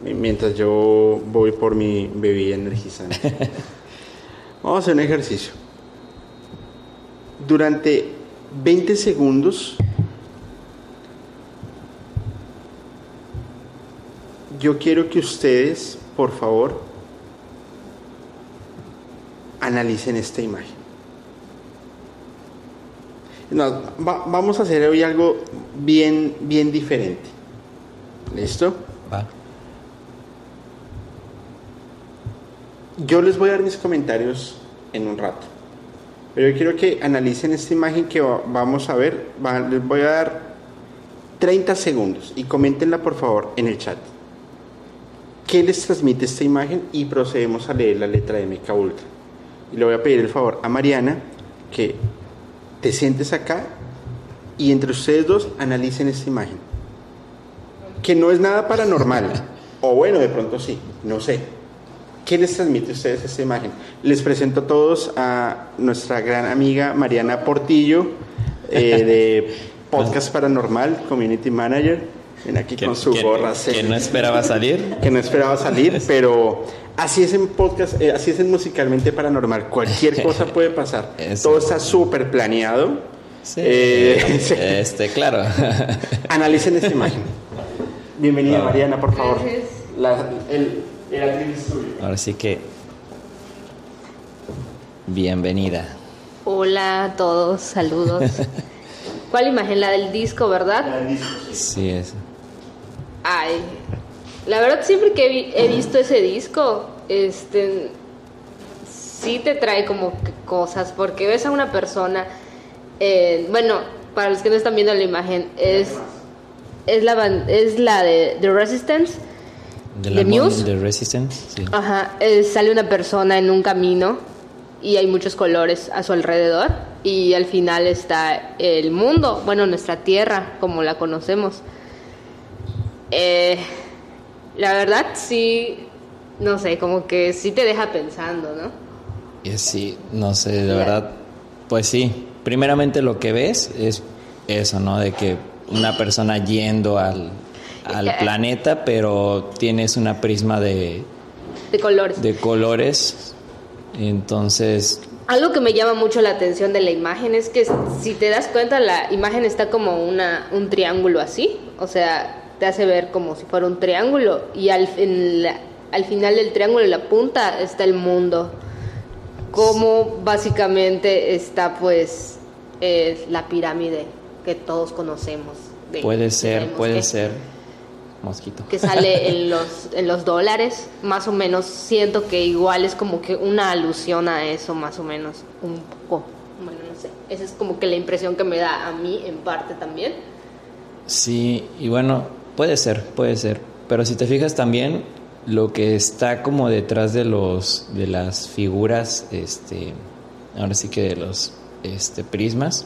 Mientras yo voy por mi bebida energizante. Vamos a hacer un ejercicio. Durante 20 segundos yo quiero que ustedes, por favor, analicen esta imagen. vamos a hacer hoy algo bien, bien diferente. ¿Listo? Va. Yo les voy a dar mis comentarios en un rato. Pero yo quiero que analicen esta imagen que vamos a ver. les voy a dar 30 segundos y coméntenla por favor en el chat. ¿Qué les transmite esta imagen? Y procedemos a leer la letra de Ultra. Y le voy a pedir el favor a Mariana que te sientes acá y entre ustedes dos analicen esta imagen. Que no es nada paranormal. o bueno, de pronto sí, no sé. ¿Qué les transmite a ustedes esta imagen? Les presento a todos a nuestra gran amiga Mariana Portillo eh, de Podcast Paranormal, Community Manager. Ven aquí con su gorra. Que no esperaba salir. Que no esperaba salir, pero así es en podcast, eh, así es en musicalmente paranormal. Cualquier cosa puede pasar. Todo está súper planeado. Sí, eh, este, claro. Analicen esta imagen. Bienvenida, Mariana, por favor. La, el, Ahora sí que. Bienvenida. Hola a todos, saludos. ¿Cuál imagen? La del disco, ¿verdad? La del disco. Sí, es. Ay, la verdad siempre que he, visto ese disco, este, sí te trae como cosas, porque ves a una persona, eh, bueno, para los que no están viendo la imagen, es, es, la, es la de The Resistance. De, Muse. The Resistance, sí. Ajá, sale una persona en un camino y hay muchos colores a su alrededor y al final está el mundo, bueno, nuestra tierra como la conocemos. Eh, la verdad sí, no sé, como que sí te deja pensando, ¿no? Y sí, no sé, de verdad, pues sí, primeramente lo que ves es eso, ¿no? De que una persona yendo al, al eh, planeta, pero tienes una prisma de... De colores. De colores. Entonces... Algo que me llama mucho la atención de la imagen es que si te das cuenta la imagen está como una, un triángulo así, o sea, te hace ver como si fuera un triángulo y al, al final del triángulo, en la punta, está el mundo. Como básicamente está pues la pirámide que todos conocemos. puede ser, puede ser. mosquito. Que sale en los, en los dólares, más o menos siento que igual es como que una alusión a eso, más o menos, un poco. Bueno, no sé, esa es como que la impresión que me da a mí en parte también. Sí, y bueno, puede ser, puede ser, pero si te fijas también lo que está como detrás de los de las figuras este ahora sí que de los este prismas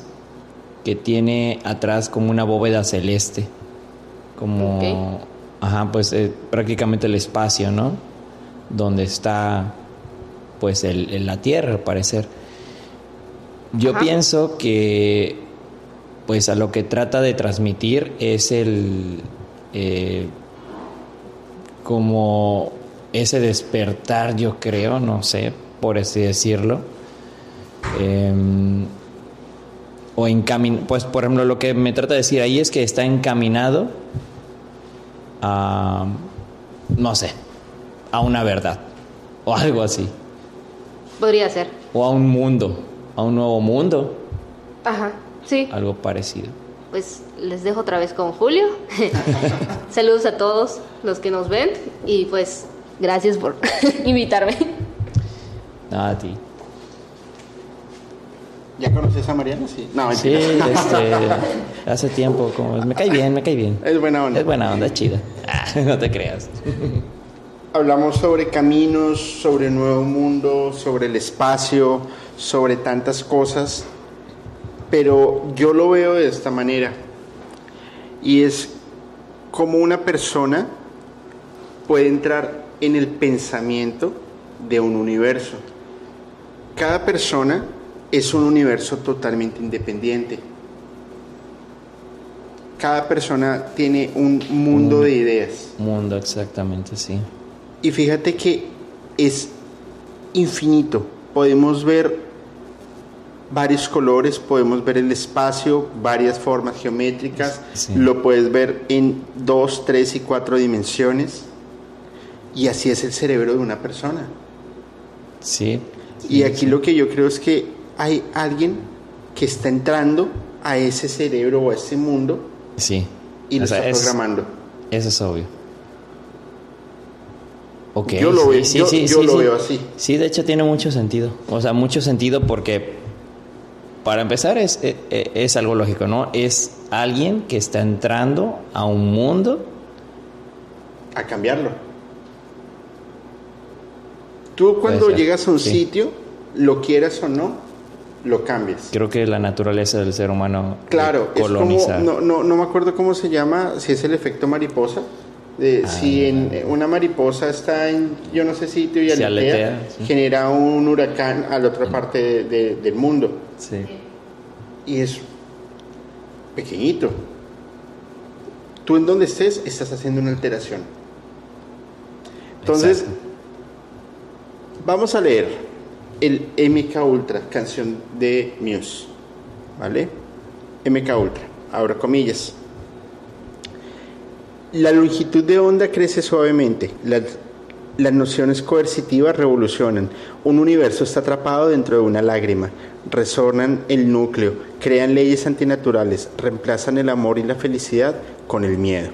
que tiene atrás como una bóveda celeste como ajá pues eh, prácticamente el espacio no donde está pues el, la tierra al parecer. Yo pienso que pues a lo que trata de transmitir es el eh, como ese despertar, yo creo, no sé, por así decirlo. Em, o encamin pues por ejemplo lo que me trata de decir ahí es que está encaminado a, no sé, a una verdad o algo así. Podría ser. O a un mundo, a un nuevo mundo. Ajá, sí. Algo parecido. Pues les dejo otra vez con Julio. Saludos a todos los que nos ven y pues gracias por invitarme. Nada, a ti. ¿Ya conoces a Mariana? Sí. No, sí, este, hace tiempo. Como, me cae bien, me cae bien. Es buena onda. Es buena onda, es chida. no te creas. Hablamos sobre caminos, sobre el nuevo mundo, sobre el espacio, sobre tantas cosas, pero yo lo veo de esta manera y es como una persona puede entrar en el pensamiento de un universo. Cada persona es un universo totalmente independiente. Cada persona tiene un mundo de ideas. Mundo, exactamente, sí. Y fíjate que es infinito. Podemos ver varios colores, podemos ver el espacio, varias formas geométricas, lo puedes ver en dos, tres y cuatro dimensiones. Y así es el cerebro de una persona. Sí. y aquí lo que yo creo es que hay alguien que está entrando a ese cerebro o a ese mundo. Sí. Y lo está programando. Eso es obvio. Okay, yo lo, veo, yo lo veo así. Sí, de hecho tiene mucho sentido. O sea, mucho sentido porque para empezar es, e, e, es, algo lógico, ¿no? Es alguien que está entrando a un mundo. A cambiarlo. Tú cuando llegas a un sitio, lo quieras o no, lo cambias. Creo que la naturaleza del ser humano. Claro, colonizar. Es como, no, no, no me acuerdo cómo se llama, si es el efecto mariposa. De, ah, si en, una mariposa está en yo no sé sitio y aletea, genera un huracán a la otra parte del mundo. Sí. Y es pequeñito. Tú en donde estés estás haciendo una alteración. Entonces, vamos a leer el MK Ultra, canción de Muse. ¿Vale? MK Ultra, ahora comillas. La longitud de onda crece suavemente. Las, nociones coercitivas revolucionan. Un universo está atrapado dentro de una lágrima resonan el núcleo, crean leyes antinaturales, reemplazan el amor y la felicidad con el miedo.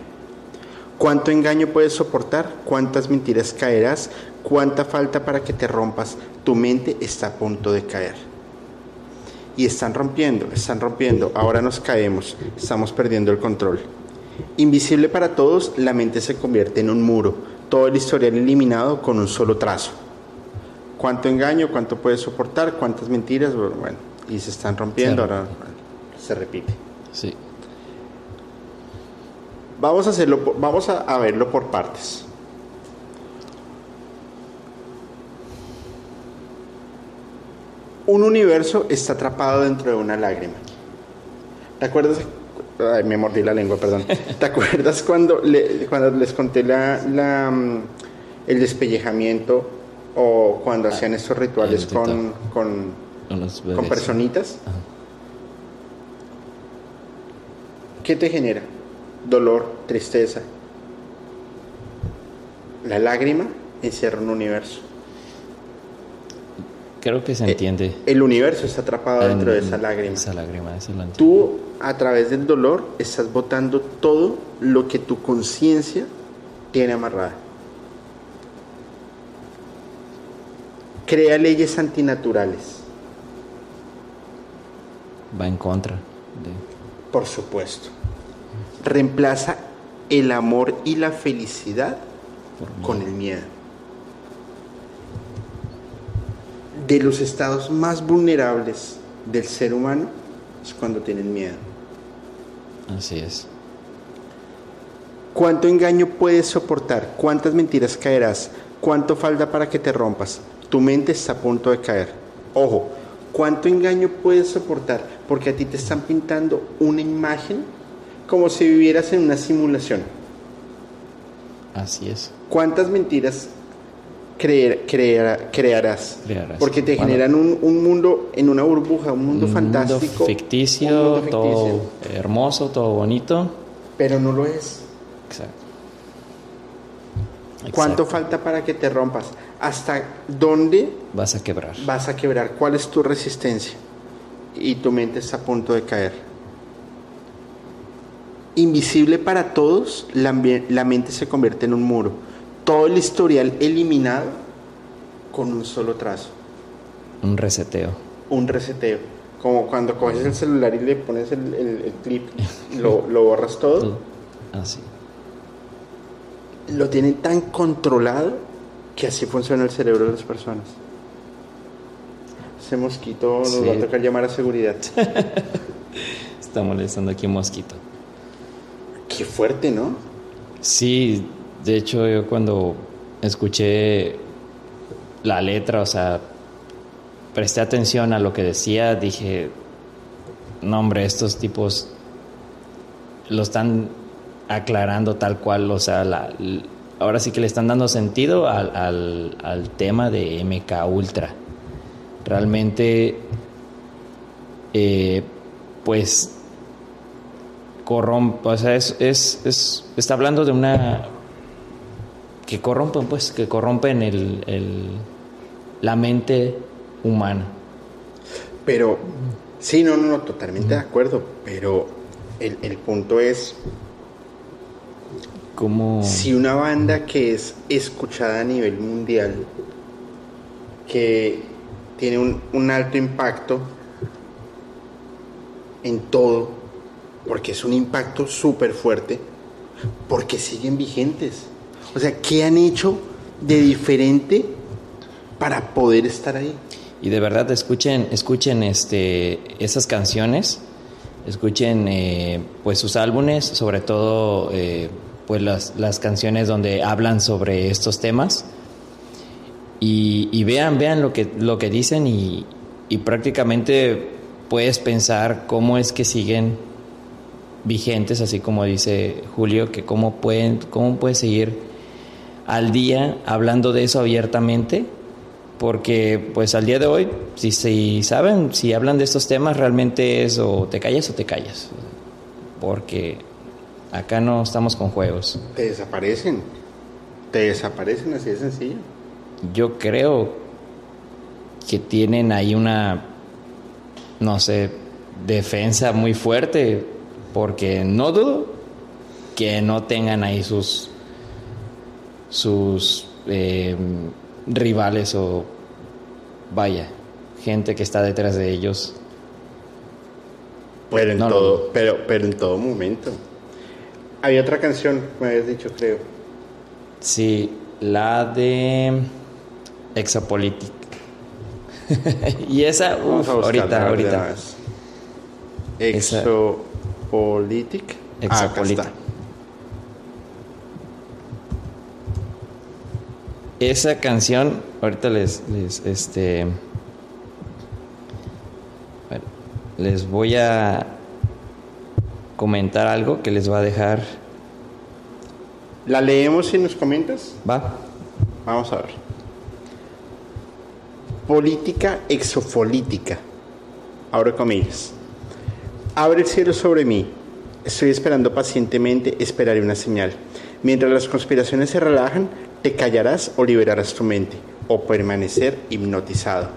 ¿Cuánto engaño puedes soportar? ¿Cuántas mentiras caerás? ¿Cuánta falta para que te rompas? Tu mente está a punto de caer. Y están rompiendo, están rompiendo. Ahora nos caemos, estamos perdiendo el control. Invisible para todos, la mente se convierte en un muro, todo el historial eliminado con un solo trazo cuánto engaño, cuánto puede soportar, cuántas mentiras, bueno, y se están rompiendo, ahora se repite. Sí. Vamos a hacerlo, vamos a, verlo por partes. Un universo está atrapado dentro de una lágrima. ¿Te acuerdas? Ay, me mordí la lengua, perdón. ¿Te acuerdas cuando, cuando les conté la, mm, el despellejamiento o cuando ah, hacían estos rituales con, con, con, personitas. ¿Qué te genera? Dolor, tristeza. La lágrima encierra un universo. Creo que se entiende. El universo está atrapado dentro de esa lágrima. Esa lágrima, lo Tú, a través del dolor, estás botando todo lo que tu conciencia tiene amarrada. Crea leyes antinaturales. Va en contra Por supuesto. Reemplaza el amor y la felicidad con el miedo. De los estados más vulnerables del ser humano es cuando tienen miedo. Así es. ¿Cuánto engaño puedes soportar? ¿Cuántas mentiras caerás? ¿Cuánto falta para que te rompas? Tu mente está a punto de caer. Ojo, ¿cuánto engaño puedes soportar? Porque a ti te están pintando una imagen como si vivieras en una simulación. Así es. ¿Cuántas mentiras crearás? Porque te generan un, mundo en una burbuja, un mundo fantástico. ficticio, todo hermoso, todo bonito. Pero no lo es. Exacto. ¿Cuánto falta para que te rompas? ¿Hasta dónde vas a quebrar? Vas a quebrar. ¿Cuál es tu resistencia? Y tu mente está a punto de caer. Invisible para todos, la, la mente se convierte en un muro. Todo el historial eliminado con un solo trazo. Un reseteo. Un reseteo. Como cuando coges el celular y le pones el, clip, lo, lo borras todo. Así. Ah, lo tienen tan controlado que así funciona el cerebro de las personas. Ese mosquito nos va a tocar llamar a seguridad. Está molestando aquí un mosquito. Qué fuerte, ¿no? Sí, de hecho yo cuando escuché la letra, o sea, presté atención a lo que decía, dije, no hombre, estos tipos lo están aclarando tal cual, o sea, la, ahora sí que le están dando sentido al, al, tema de MK Ultra. Realmente, eh, pues, corrompe, o sea, es, es, está hablando de una que corrompen, pues, que corrompen el, el, la mente humana. Pero, sí, no, no, no totalmente de acuerdo, pero el, el punto es si una banda que es escuchada a nivel mundial, que tiene un, alto impacto en todo, porque es un impacto súper fuerte, porque siguen vigentes. O sea, ¿qué han hecho de diferente para poder estar ahí? Y de verdad escuchen, escuchen este, esas canciones, escuchen eh, pues sus álbumes, sobre todo eh, pues las, las canciones donde hablan sobre estos temas y, vean, vean lo que, lo que dicen y, prácticamente puedes pensar cómo es que siguen vigentes, así como dice Julio, que cómo pueden, cómo puede seguir al día hablando de eso abiertamente, porque pues al día de hoy, si, si saben, si hablan de estos temas, realmente es o te callas o te callas, porque Acá no estamos con juegos. Te desaparecen. Te desaparecen así de sencillo. Yo creo que tienen ahí una, no sé, defensa muy fuerte, porque no dudo que no tengan ahí sus, sus eh, rivales o, vaya, gente que está detrás de ellos. Pero en, todo, pero, pero en todo momento. Hay otra canción, me habías dicho, creo. Sí, la de Exapolitic. y esa, uff, ahorita, ahorita. Exopolitic. Exopolitic. Esa canción, ahorita les, les, este, les voy a comentar algo que les va a dejar. ¿La leemos y nos comentas? Va. Vamos a ver. Política exofolítica. Abre comillas. Abre el cielo sobre mí. Estoy esperando pacientemente, esperaré una señal. Mientras las conspiraciones se relajan, te callarás o liberarás tu mente, o permanecer hipnotizado.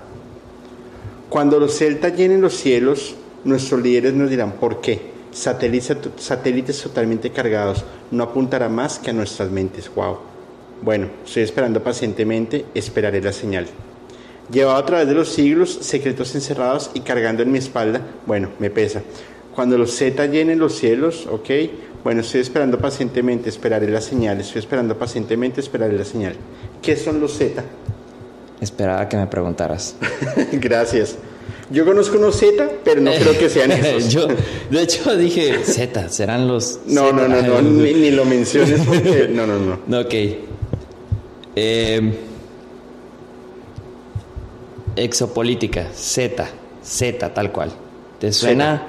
Cuando los celtas llenen los cielos, nuestros líderes nos dirán por qué. Satélites, totalmente cargados no apuntará más que a nuestras mentes. Wow. Bueno, estoy esperando pacientemente, esperaré la señal. Llevado a través de los siglos, secretos encerrados y cargando en mi espalda, bueno, me pesa. Cuando los Z llenen los cielos, ok, bueno, estoy esperando pacientemente, esperaré la señal, estoy esperando pacientemente, esperaré la señal. ¿Qué son los Z? Esperaba que me preguntaras. Gracias. Yo conozco unos Z, pero no creo que sean esos. Yo, de hecho, dije Z, serán los. No, no, no, no, ni, lo menciones porque. No, no, no. Ok. Eh, exopolítica, Z, Z, tal cual. ¿Te suena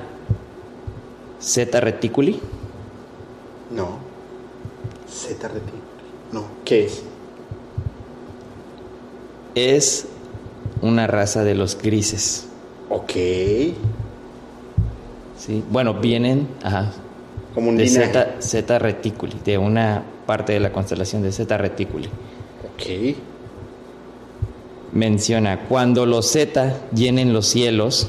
Z reticuli? No. Z reticuli. No. ¿Qué es? Es una raza de los grises. Ok. Sí, bueno, vienen ajá, Como un de linaje. Z, Z reticuli, de una parte de la constelación de Z reticuli. Ok. Menciona, cuando los Z llenen los cielos,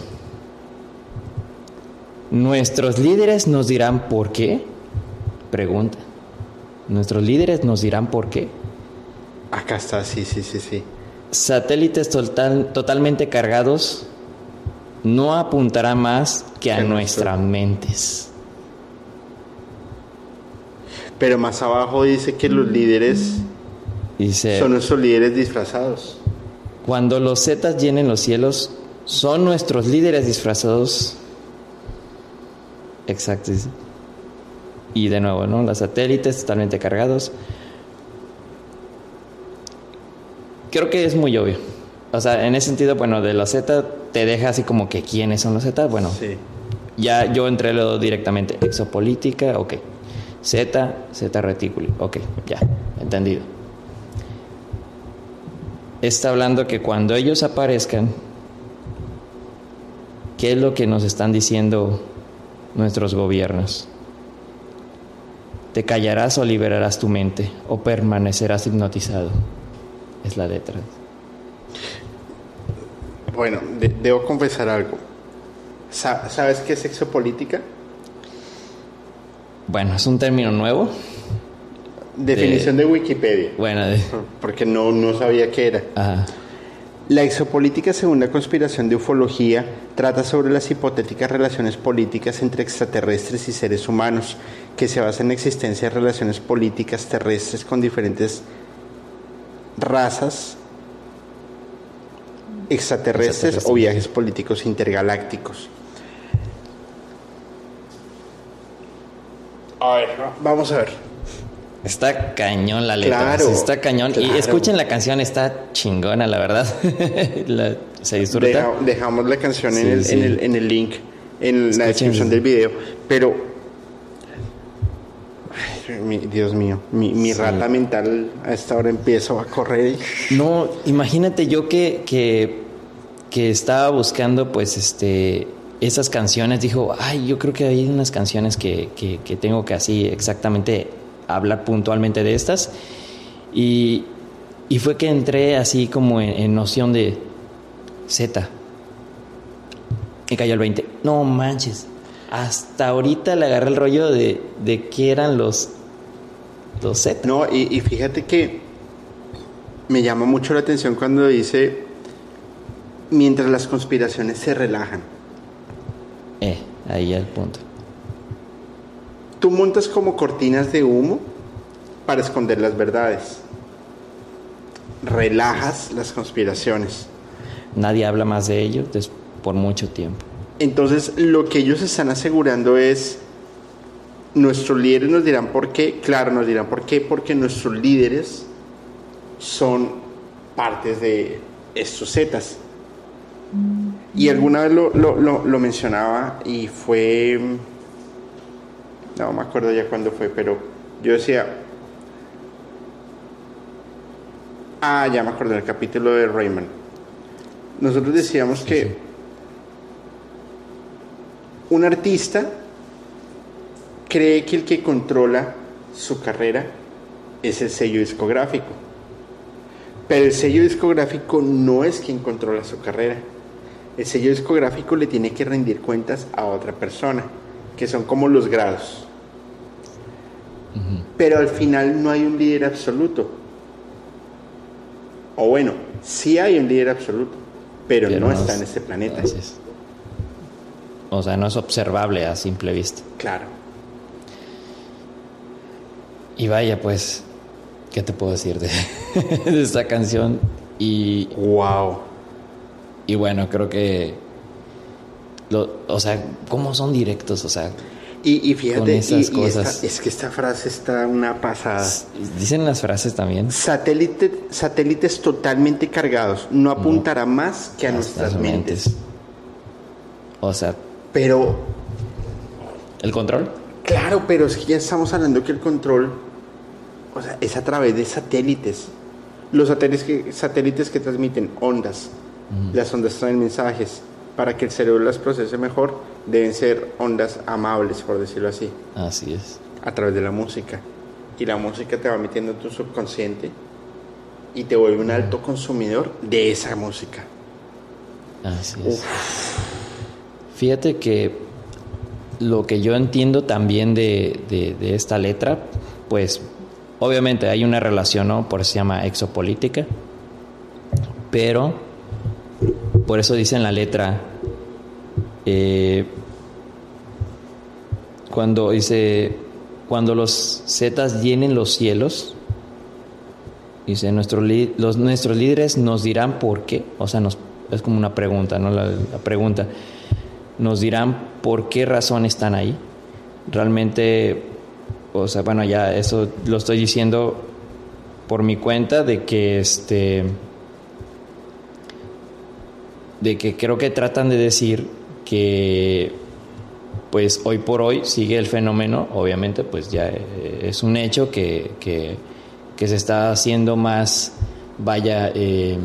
nuestros líderes nos dirán por qué. Pregunta. Nuestros líderes nos dirán por qué. Acá está, sí, sí, sí, sí. Satélites total- totalmente cargados no apuntará más que a nuestras mentes. Pero más abajo dice que los líderes Dice, son nuestros líderes disfrazados. cuando los Zetas llenen los cielos, son nuestros líderes disfrazados. Exacto. Y de nuevo, ¿no? Los satélites totalmente cargados. Creo que es muy obvio. O sea, en ese sentido, bueno, de los Z te deja así como que quiénes son los Z. Bueno, Sí. ya yo entré lo directamente. Exopolítica, ok. Z, Z reticuli, ok, ya, entendido. Está hablando que cuando ellos aparezcan, ¿qué es lo que nos están diciendo nuestros gobiernos? Te callarás o liberarás tu mente o permanecerás hipnotizado. Es la letra. Bueno, de- debo confesar algo. Sa- ¿Sabes qué es exopolítica? Bueno, es un término nuevo. Definición de, Wikipedia. Bueno, de- Porque no, no sabía qué era. ajá. La exopolítica, según la conspiración de ufología, trata sobre las hipotéticas relaciones políticas entre extraterrestres y seres humanos, que se basan en la existencia de relaciones políticas terrestres con diferentes razas extraterrestres Extraterrestres. o viajes políticos intergalácticos. A ver, vamos a ver. Está cañón la letra. Claro, está cañón. claro. Y escuchen la canción, está chingona, la verdad. La- se disfruta. Deja- dejamos la canción en, el, sí. en, el, en el link, en la descripción del video. Pero, ay, mi- Dios mío, mi, mi Sí. rata mental a esta hora empiezo a correr. y- No, imagínate yo que, que, que estaba buscando, pues, este, esas canciones. Dijo, ay, yo creo que hay unas canciones que, que, que tengo que así exactamente hablar puntualmente de estas. Y, y fue que entré así como en, en noción de Z. Me cayó el 20. No manches. Hasta ahorita le agarré el rollo de, de qué eran los, los Z. No, y, y fíjate que me llama mucho la atención cuando dice, mientras las conspiraciones se relajan. Eh, ahí el punto. Tú montas como cortinas de humo para esconder las verdades. Relajas las conspiraciones. Nadie habla más de ello por mucho tiempo. Entonces, lo que ellos están asegurando es, nuestros líderes nos dirán por qué, claro, nos dirán por qué, porque nuestros líderes son partes de estos zetas. Y alguna vez lo, lo- lo- lo mencionaba y fue, no me acuerdo ya cuándo fue, pero yo decía, ah, ya me acuerdo, en el capítulo de Raymond. Nosotros decíamos que un artista cree que el que controla su carrera es el sello discográfico. Pero el sello discográfico no es quien controla su carrera. El sello discográfico le tiene que rendir cuentas a otra persona, que son como los grados. Pero al final no hay un líder absoluto. O bueno, sí hay un líder absoluto, pero, no, está en este planeta. O sea, no es observable a simple vista. Claro. Y vaya, pues, ¿qué te puedo decir de, esta canción? Y. ¡Wow! Y bueno, creo que. o sea, ¿cómo son directos? O sea. Y, fíjate, esas cosas. es que esta frase está una pasada. Dicen las frases también. Satélite, satélites totalmente cargados. No apuntará más que a nuestras mentes. O sea. Pero. ¿El control? Claro, pero es que ya estamos hablando que el control. O sea, es a través de satélites. Los satélites que, satélites que transmiten ondas. Las ondas traen mensajes para que el cerebro las procese mejor, deben ser ondas amables, por decirlo así. Así es. A través de la música. Y la música te va metiendo en tu subconsciente y te vuelve un alto consumidor de esa música. Así es. Fíjate que lo que yo entiendo también de, de, esta letra, pues obviamente hay una relación, ¿no? Por eso se llama exopolítica, pero por eso dice en la letra, eh, cuando dice, cuando los zetas llenen los cielos, dice, nuestros, los, nuestros líderes nos dirán por qué, o sea, nos, es como una pregunta, ¿no? La, la pregunta, nos dirán por qué razón están ahí. Realmente, o sea, bueno, ya eso lo estoy diciendo por mi cuenta de que este de que creo que tratan de decir que pues hoy por hoy sigue el fenómeno, obviamente pues ya eh, es un hecho que, que, se está haciendo más, vaya, eh,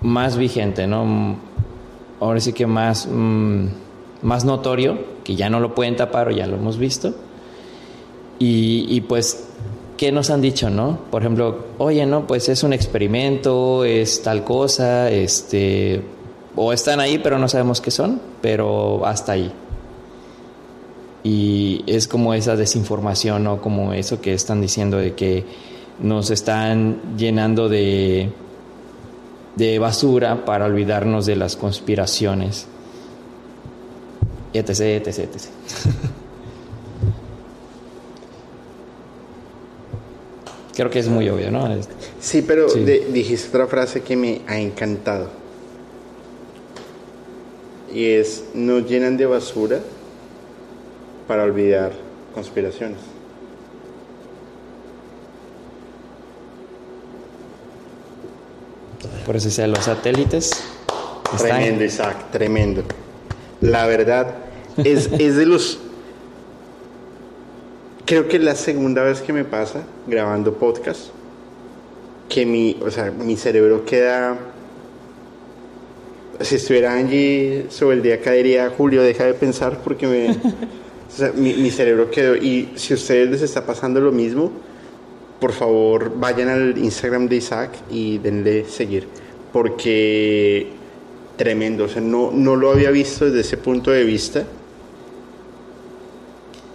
más vigente, ¿no? Ahora sí que más, mm, más notorio, que ya no lo pueden tapar o ya lo hemos visto. Y, y pues ¿qué nos han dicho, no? Por ejemplo, oye, no, pues es un experimento, es tal cosa, este, o están ahí pero no sabemos qué son, pero hasta ahí. Y es como esa desinformación, ¿no? Como eso que están diciendo de que nos están llenando de, de basura para olvidarnos de las conspiraciones. Etc, etc, etc. Creo que es muy obvio, ¿no? Sí, pero dijiste otra frase que me ha encantado. Y es, nos llenan de basura para olvidar conspiraciones. Por eso sea los satélites. Tremendo, Isaac, tremendo. La verdad, es, es de los creo que es la segunda vez que me pasa grabando podcast que mi, o sea, mi cerebro queda si estuviera Angie sobre el día caería Julio deja de pensar porque me o sea, mi, mi, cerebro quedó y si a ustedes les está pasando lo mismo por favor vayan al Instagram de Isaac y denle seguir porque tremendo o sea no, no lo había visto desde ese punto de vista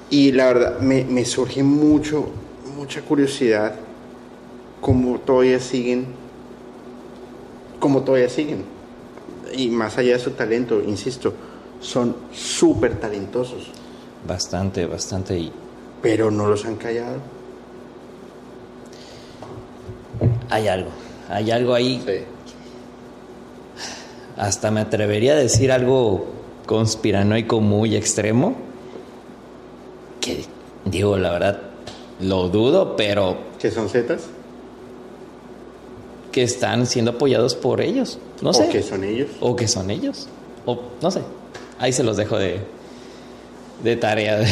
y la verdad, me, surge mucho, mucha curiosidad cómo todavía siguen, cómo todavía siguen. Y más allá de su talento, insisto, son súper talentosos. Bastante, bastante. Y... Pero no los han callado. Hay algo, hay algo ahí. Hasta me atrevería a decir algo conspiranoico muy extremo digo, la verdad, lo dudo, pero... ¿Que son Zetas? Que están siendo apoyados por ellos, no sé. O que son ellos. O que son ellos. O no sé. Ahí se los dejo de, de tarea.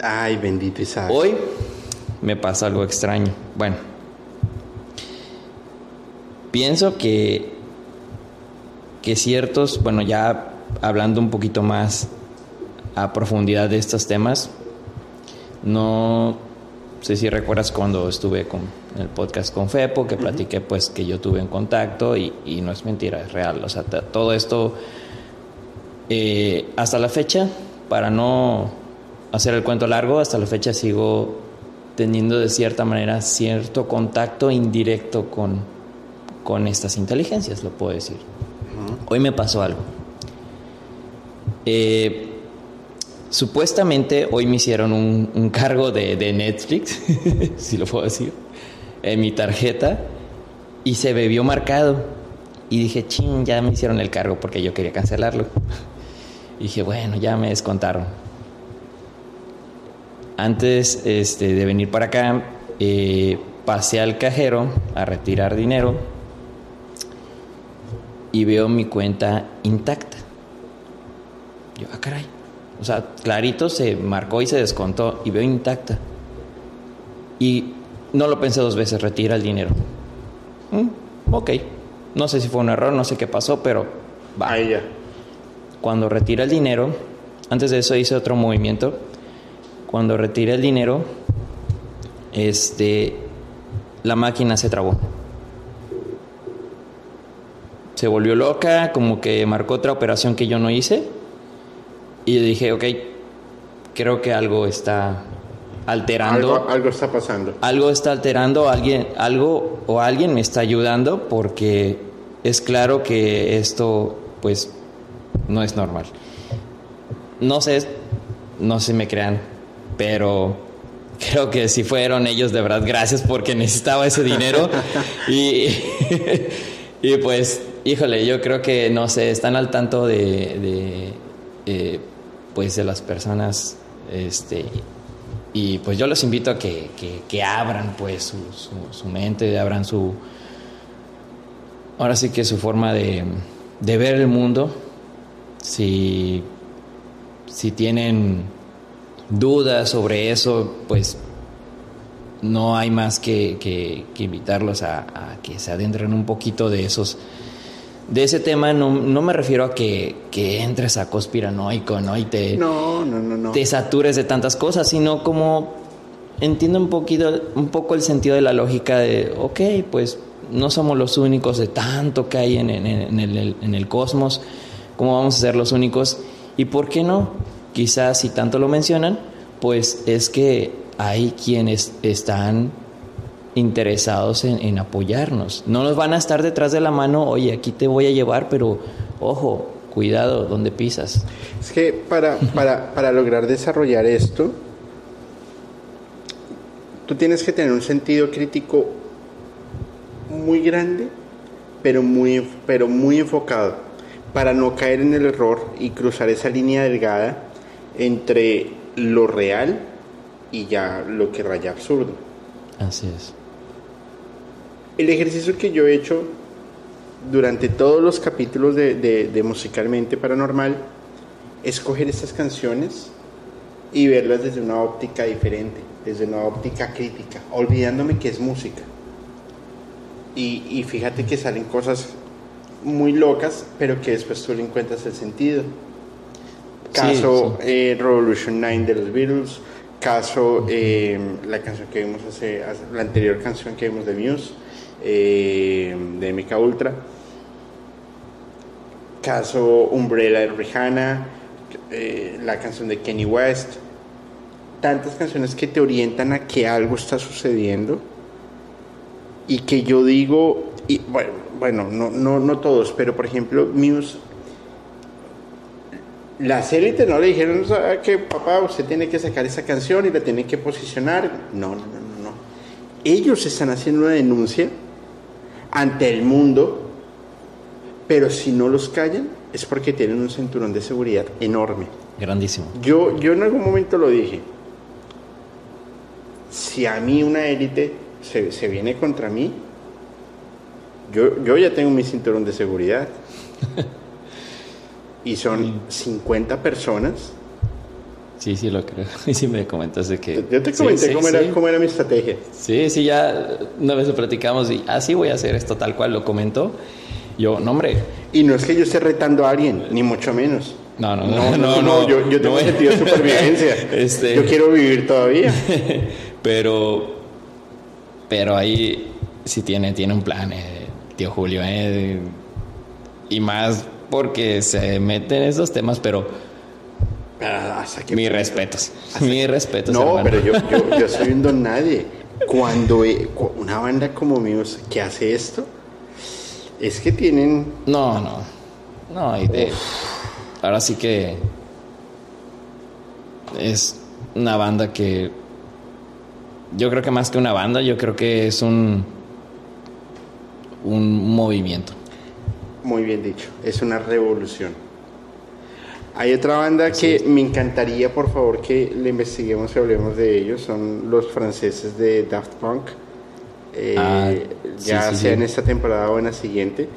Ay, bendito Isaac. Hoy me pasa algo extraño. Bueno, pienso que, que ciertos, bueno, ya hablando un poquito más a profundidad de estos temas, no sé si recuerdas cuando estuve con el podcast con Fepo, que platiqué pues que yo tuve un contacto y, no es mentira, es real. O sea, todo esto, eh, hasta la fecha, para no hacer el cuento largo, hasta la fecha sigo teniendo de cierta manera cierto contacto indirecto con, con estas inteligencias, lo puedo decir. Hoy me pasó algo. Eh, supuestamente hoy me hicieron un, cargo de, Netflix, si lo puedo decir, en mi tarjeta y se me vio marcado. Y dije, ching, ya me hicieron el cargo porque yo quería cancelarlo. Y dije, bueno, ya me descontaron. Antes este, de venir para acá, eh, pasé al cajero a retirar dinero y veo mi cuenta intacta. Yo, ah, caray. O sea, clarito se marcó y se descontó y veo intacta. Y no lo pensé dos veces, retira el dinero. Mm, ok. No sé si fue un error, no sé qué pasó, pero va. Ahí ya. Cuando retira el dinero, antes de eso hice otro movimiento. Cuando retira el dinero, este, la máquina se trabó se volvió loca, como que marcó otra operación que yo no hice. Y dije, ok, creo que algo está alterando. Algo, está pasando. Algo está alterando, alguien, algo o alguien me está ayudando porque es claro que esto, pues, no es normal. No sé, no sé si me crean, pero creo que si fueron ellos, de verdad, gracias porque necesitaba ese dinero. y, y pues Híjole, yo creo que, no sé, están al tanto de, eh, pues de las personas, este, y pues yo los invito a que, abran pues su, mente, abran su, ahora sí que su forma de, ver el mundo, si, si tienen dudas sobre eso, pues no hay más que, invitarlos a, a, que se adentren un poquito de esos de ese tema no, me refiero a que, entres a conspiranoico, ¿no? Y te, no, no, no, te satures de tantas cosas, sino como entiendo un poquito, un poco el sentido de la lógica de, ok, pues no somos los únicos de tanto que hay en, el, en el cosmos, ¿cómo vamos a ser los únicos? Y por qué no, quizás si tanto lo mencionan, pues es que hay quienes están interesados en, apoyarnos. No nos van a estar detrás de la mano, oye, aquí te voy a llevar, pero ojo, cuidado donde pisas. Es que para, para, lograr desarrollar esto, tú tienes que tener un sentido crítico muy grande, pero muy, pero muy enfocado, para no caer en el error y cruzar esa línea delgada entre lo real y ya lo que raya absurdo. Así es. El ejercicio que yo he hecho durante todos los capítulos de, Musicalmente Paranormal es coger estas canciones y verlas desde una óptica diferente, desde una óptica crítica, olvidándome que es música. Y, fíjate que salen cosas muy locas, pero que después tú le encuentras el sentido. Caso eh, Revolution 9 de los Beatles, caso eh, la canción que vimos hace, la anterior canción que vimos de Muse, eh, de MK Ultra, caso Umbrella de Rihanna, la canción de Kenny West, tantas canciones que te orientan a que algo está sucediendo y que yo digo, y, bueno, bueno no, no, no todos, pero por ejemplo, Muse las élites no le dijeron que papá usted tiene que sacar esa canción y la tiene que posicionar. No, no, no, no. Ellos están haciendo una denuncia ante el mundo, pero si no los callan es porque tienen un cinturón de seguridad enorme. Grandísimo. Yo, yo en algún momento lo dije. Si a mí una élite se, viene contra mí, yo, yo ya tengo mi cinturón de seguridad. y son 50 personas Sí, sí, lo creo. Y sí me comentaste que... Yo te comenté cómo, era, cómo, era, mi estrategia. Sí, sí, ya una vez lo platicamos y así voy a hacer esto tal cual lo comentó. Yo, no, hombre. Y no es que yo esté retando a alguien, ni mucho menos. No, no, no, no, no, yo, yo tengo sentido de supervivencia. Este... Yo quiero vivir todavía. Pero, pero ahí sí tiene, tiene un plan, eh, tío Julio, eh, y más porque se mete en esos temas, pero mis respetos, mis respetos. No, pero yo, yo, soy un don nadie. Cuando una banda como Muse que hace esto, es que tienen... No, no, no, ahora sí que es una banda que yo creo que más que una banda, yo creo que es un un movimiento. Muy bien dicho, es una revolución. Hay otra banda que me encantaría, por favor, que le investiguemos y hablemos de ellos. Son los franceses de Daft Punk. Eh, ah, ya sea en esta temporada o en la siguiente.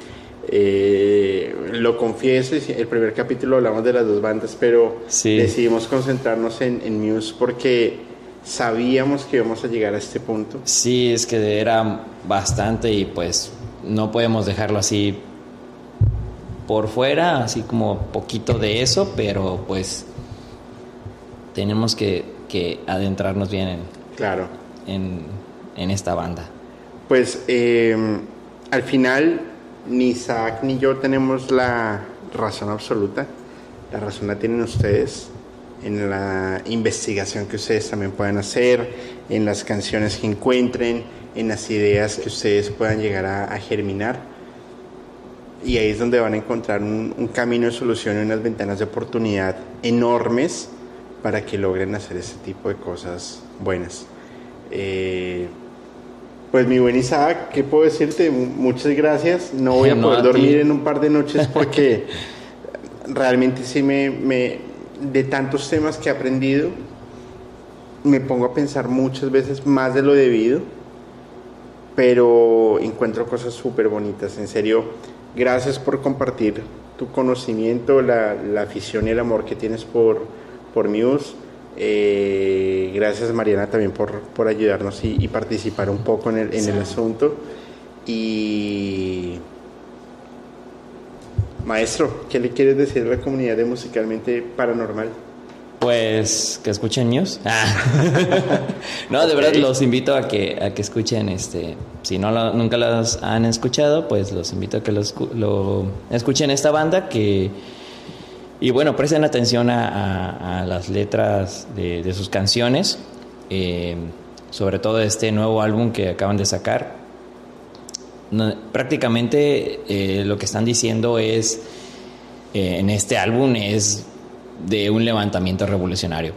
Eh, lo confieso, el primer capítulo hablamos de las dos bandas, pero decidimos concentrarnos en, en, Muse porque sabíamos que íbamos a llegar a este punto. Sí, es que era bastante y pues no podemos dejarlo así por fuera, así como poquito de eso, pero pues tenemos que, adentrarnos bien en, claro. en, esta banda. Pues em, al final ni Isaac ni yo tenemos la razón absoluta, la razón la tienen ustedes en la investigación que ustedes también pueden hacer, en las canciones que encuentren, en las ideas que ustedes puedan llegar a, germinar. Y ahí es donde van a encontrar un, camino de solución y unas ventanas de oportunidad enormes para que logren hacer ese tipo de cosas buenas. Eh, pues mi buen Isaac, ¿qué puedo decirte? Muchas gracias. No voy a poder dormir en un par de noches porque realmente sí me, me, de tantos temas que he aprendido, me pongo a pensar muchas veces más de lo debido pero encuentro cosas súper bonitas. En serio, gracias por compartir tu conocimiento, la, afición y el amor que tienes por, por Muse. Eh, gracias Mariana también por, ayudarnos y, participar un poco en el, en el asunto. Y maestro, ¿qué le quieres decir a la comunidad de Musicalmente Paranormal? Pues que escuchen news. Ah. no, de verdad los invito a que, a que escuchen este. Si no nunca las han escuchado, pues los invito a que los, lo escuchen esta banda que. Y bueno, presten atención a, las letras de, sus canciones. Eh, sobre todo este nuevo álbum que acaban de sacar. prácticamente eh, lo que están diciendo es. Eh, en este álbum es de un levantamiento revolucionario.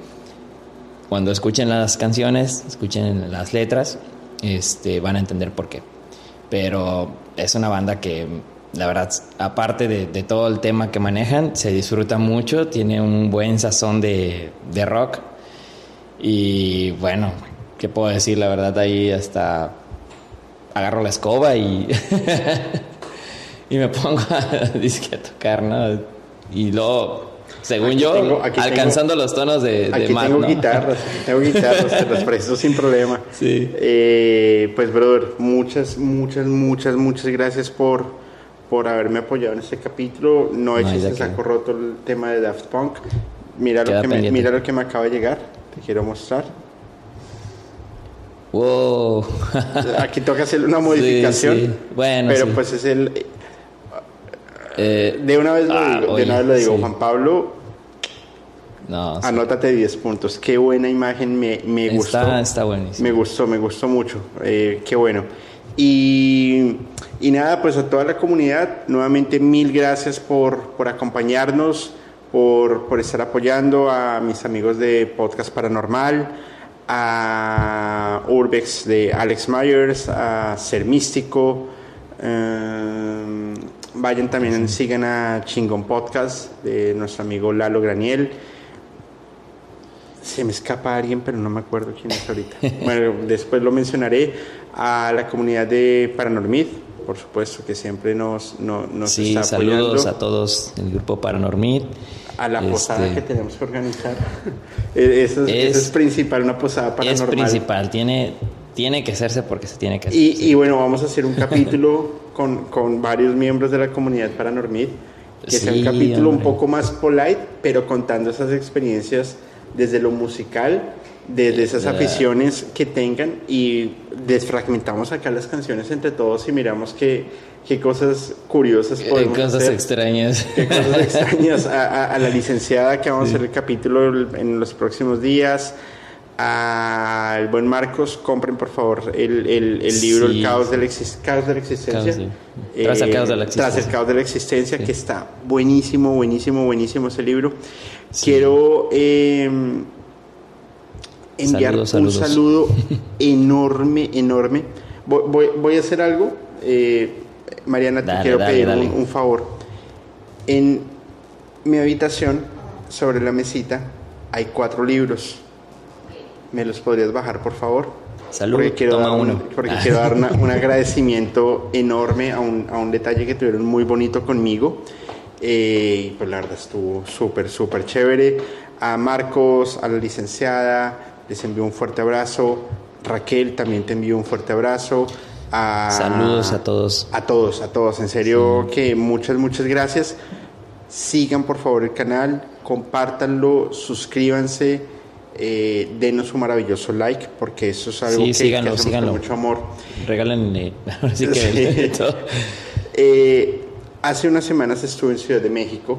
Cuando escuchen las canciones, escuchen las letras, este, van a entender por qué. Pero es una banda que, la verdad, aparte de, todo el tema que manejan, se disfruta mucho, tiene un buen sazón de, de rock. Y bueno, ¿qué puedo decir? La verdad, ahí hasta agarro la escoba y, y me pongo a, a tocar, ¿no? Y luego según yo, alcanzando los tonos de, aquí tengo guitarras, tengo guitarras, te las presto sin problema. Sí. Eh, pues, brother, muchas, muchas, muchas, muchas gracias por, por haberme apoyado en este capítulo. No he hecho saco roto el tema de Daft Punk. Mira lo, que me, mira lo que me acaba de llegar. Te quiero mostrar. Wow. Aquí toca hacer una modificación. Sí, Bueno, pero pues es el eh, de una vez lo ah, digo, de una vez lo digo Juan Pablo. No, anótate 10 puntos. Qué buena imagen, me, me gustó. Está buenísimo. Me gustó, me gustó mucho. Eh, qué bueno. Y, y, nada, pues a toda la comunidad, nuevamente mil gracias por, por acompañarnos, por, por, estar apoyando a mis amigos de Podcast Paranormal, a Urbex de Alex Myers, a Ser Místico. Eh, Vayan también, sigan a Chingón Podcast de nuestro amigo Lalo Graniel. Se me escapa alguien, pero no me acuerdo quién es ahorita. bueno, después lo mencionaré. A la comunidad de Paranormid, por supuesto, que siempre nos, nos sí, está apoyando. saludos a todos el grupo Paranormid. A la posada este, que tenemos que organizar. E-, eso es, principal, una posada paranormal. Es principal, tiene, tiene que hacerse porque se tiene que hacer. Y, y bueno, vamos a hacer un capítulo con, con varios miembros de la comunidad Paranormid, que es un capítulo un poco más polite, pero contando esas experiencias desde lo musical, desde esas aficiones que tengan y desfragmentamos acá las canciones entre todos y miramos qué, qué cosas curiosas podemos Qué cosas extrañas. Qué cosas extrañas. A, a, la licenciada que vamos a hacer el capítulo en los próximos días. Al buen Marcos, compren por favor el, el, el libro El caos de la, caos de la existencia. Tras el caos de la existencia. Tras el caos de la existencia, que está buenísimo, buenísimo, buenísimo ese libro. Quiero... Eh, enviar un saludo enorme, enorme. Voy, voy, a hacer algo. Eh, Mariana, te quiero pedir Un, favor. En mi habitación, sobre la mesita, hay cuatro libros. ¿Me los podrías bajar, por favor? Salud, porque quiero dar, uno. Porque quiero dar un agradecimiento enorme a un, a un, detalle que tuvieron muy bonito conmigo. Eh, pues la verdad estuvo súper, súper chévere. A Marcos, a la licenciada, les envío un fuerte abrazo. Raquel, también te envío un fuerte abrazo. Saludos a todos. A todos, a todos. En serio que muchas, muchas gracias. Sigan por favor el canal, compártanlo, suscríbanse, eh, denos un maravilloso like, porque eso es algo que, síganlo, con mucho amor. Regálenle, así que eh, hace unas semanas estuve en Ciudad de México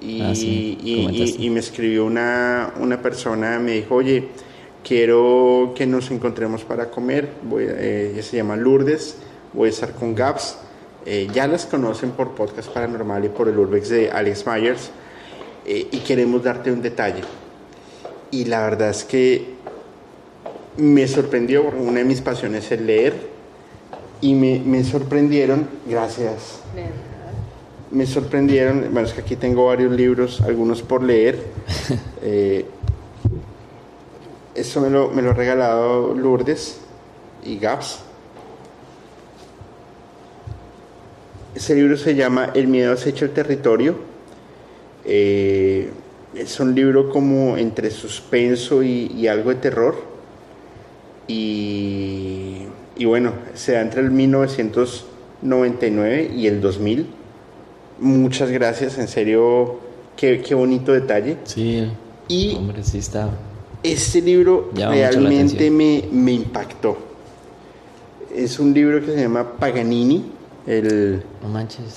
y, ah, y, me escribió una, una persona, me dijo, oye, quiero que nos encontremos para comer. Voy, eh, ella se llama Lourdes, voy a estar con Gaps. Eh, ya las conocen por Podcast Paranormal y por el Urbex de Alex Myers. Eh, y queremos darte un detalle. Y la verdad es que me sorprendió, una de mis pasiones es leer. Y me, me sorprendieron, gracias. Me sorprendieron, bueno, es que aquí tengo varios libros, algunos por leer. Eso me lo, me lo ha regalado Lourdes y Gaps. Ese libro se llama El miedo acecha el territorio. Eh, es un libro como entre suspenso y, algo de terror. Y, y, bueno, se da entre el 1999 y el 2000. Muchas gracias, en serio, qué, qué bonito detalle. Sí, y hombre, sí está este libro realmente me, me, impactó. Es un libro que se llama Paganini, el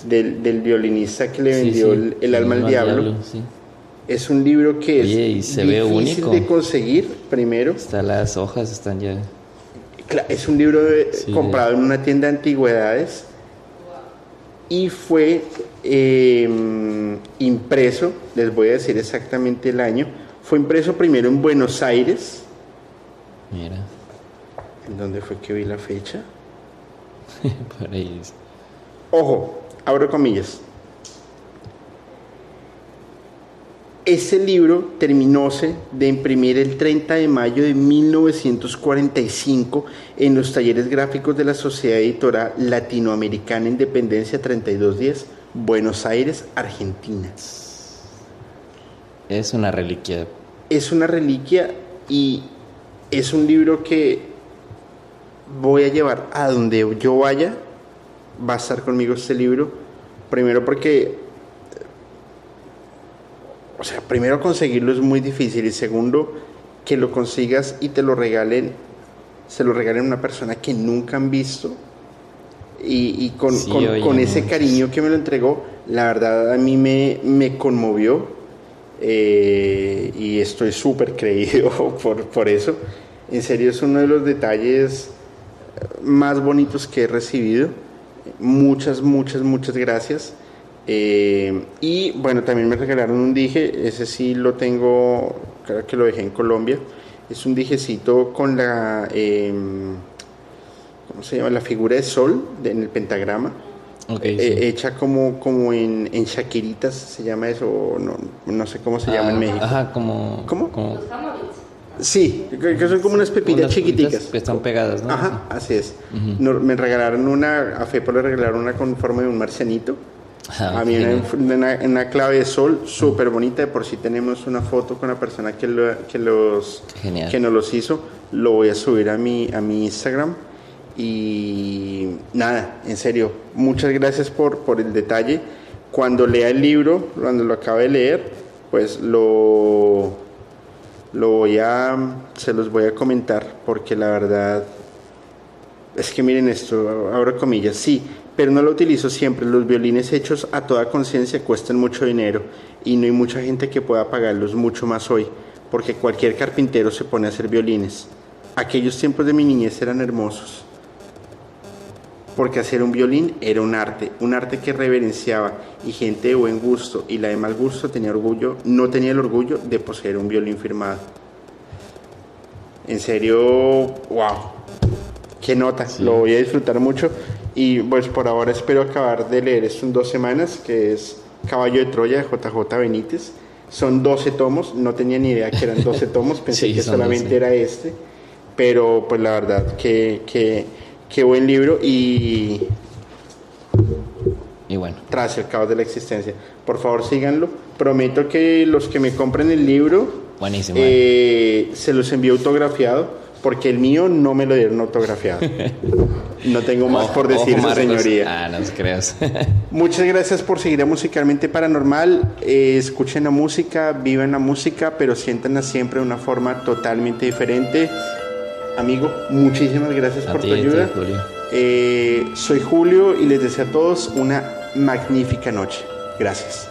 del, violinista que le vendió El, alma al diablo. Es un libro que es difícil de conseguir primero. Está, las hojas están ya. Es un libro comprado en una tienda de antigüedades y fue em, impreso, les voy a decir exactamente el año, fue impreso primero en Buenos Aires. Mira. ¿En dónde fue que vi la fecha? Por ahí. Ojo, abro comillas. Ese libro terminóse de imprimir el 30 de mayo de 1945 en los talleres gráficos de la Sociedad Editora Latinoamericana Independencia 3210, Buenos Aires, Argentina. Es una reliquia. Es una reliquia y es un libro que voy a llevar a donde yo vaya. Va a estar conmigo este libro. Primero porque, o sea, primero conseguirlo es muy difícil y segundo que lo consigas y te lo regalen, se lo regalen a una persona que nunca han visto y, con, con, ese cariño que me lo entregó, la verdad a mí me, me conmovió eh, y estoy súper creído por, por eso. En serio es uno de los detalles más bonitos que he recibido. Muchas, muchas, muchas gracias. Eh, y bueno, también me regalaron un dije, ese sí lo tengo, creo que lo dejé en Colombia. Es un dijecito con la, em, ¿cómo se llama? La figura de sol en el pentagrama. Eh, hecha como, como en, en Shakiritas, se llama eso, no, no sé cómo se llama en ah, México. Ajá, como... ¿Cómo? Sí, que son como unas pepitas chiquiticas. Que están pegadas, ¿no? Ajá, así es. me regalaron una, a Fepo le regalaron una con forma de un marcianito. Ah, a mí una, una, clave de sol súper bonita. De por si tenemos una foto con la persona que, que, los, que nos los hizo. Lo voy a subir a mi, a mi Instagram. Y nada, en serio, muchas gracias por, por el detalle. Cuando lea el libro, cuando lo acabe de leer, pues lo, lo voy a, se los voy a comentar porque la verdad es que miren esto, abro comillas, sí, pero no lo utilizo siempre. Los violines hechos a toda conciencia cuestan mucho dinero y no hay mucha gente que pueda pagarlos mucho más hoy, porque cualquier carpintero se pone a hacer violines. Aquellos tiempos de mi niñez eran hermosos, porque hacer un violín era un arte, un arte que reverenciaba y gente de buen gusto y la de mal gusto tenía orgullo, no tenía el orgullo de poseer un violín firmado. En serio, wow, qué nota, lo voy a disfrutar mucho y pues por ahora espero acabar de leer esto en dos semanas, que es Caballo de Troya de JJ Benítez. Son 12 tomos, no tenía ni idea que eran 12 tomos, pensé que solamente era este, pero pues la verdad que, que, buen libro y... Y bueno. Tras el caos de la existencia. Por favor síganlo. Prometo que los que me compren el libro... Buenísimo. Eh, se los envío autografiado porque el mío no me lo dieron autografiado. No tengo más por decir, señoría. Ah, no creas. Muchas gracias por seguir a Musicalmente Paranormal. Eh, escuchen la música, vivan la música, pero siéntanla siempre de una forma totalmente diferente. Amigo, muchísimas gracias por tu ayuda. Eh, soy Julio y les deseo a todos una magnífica noche. Gracias.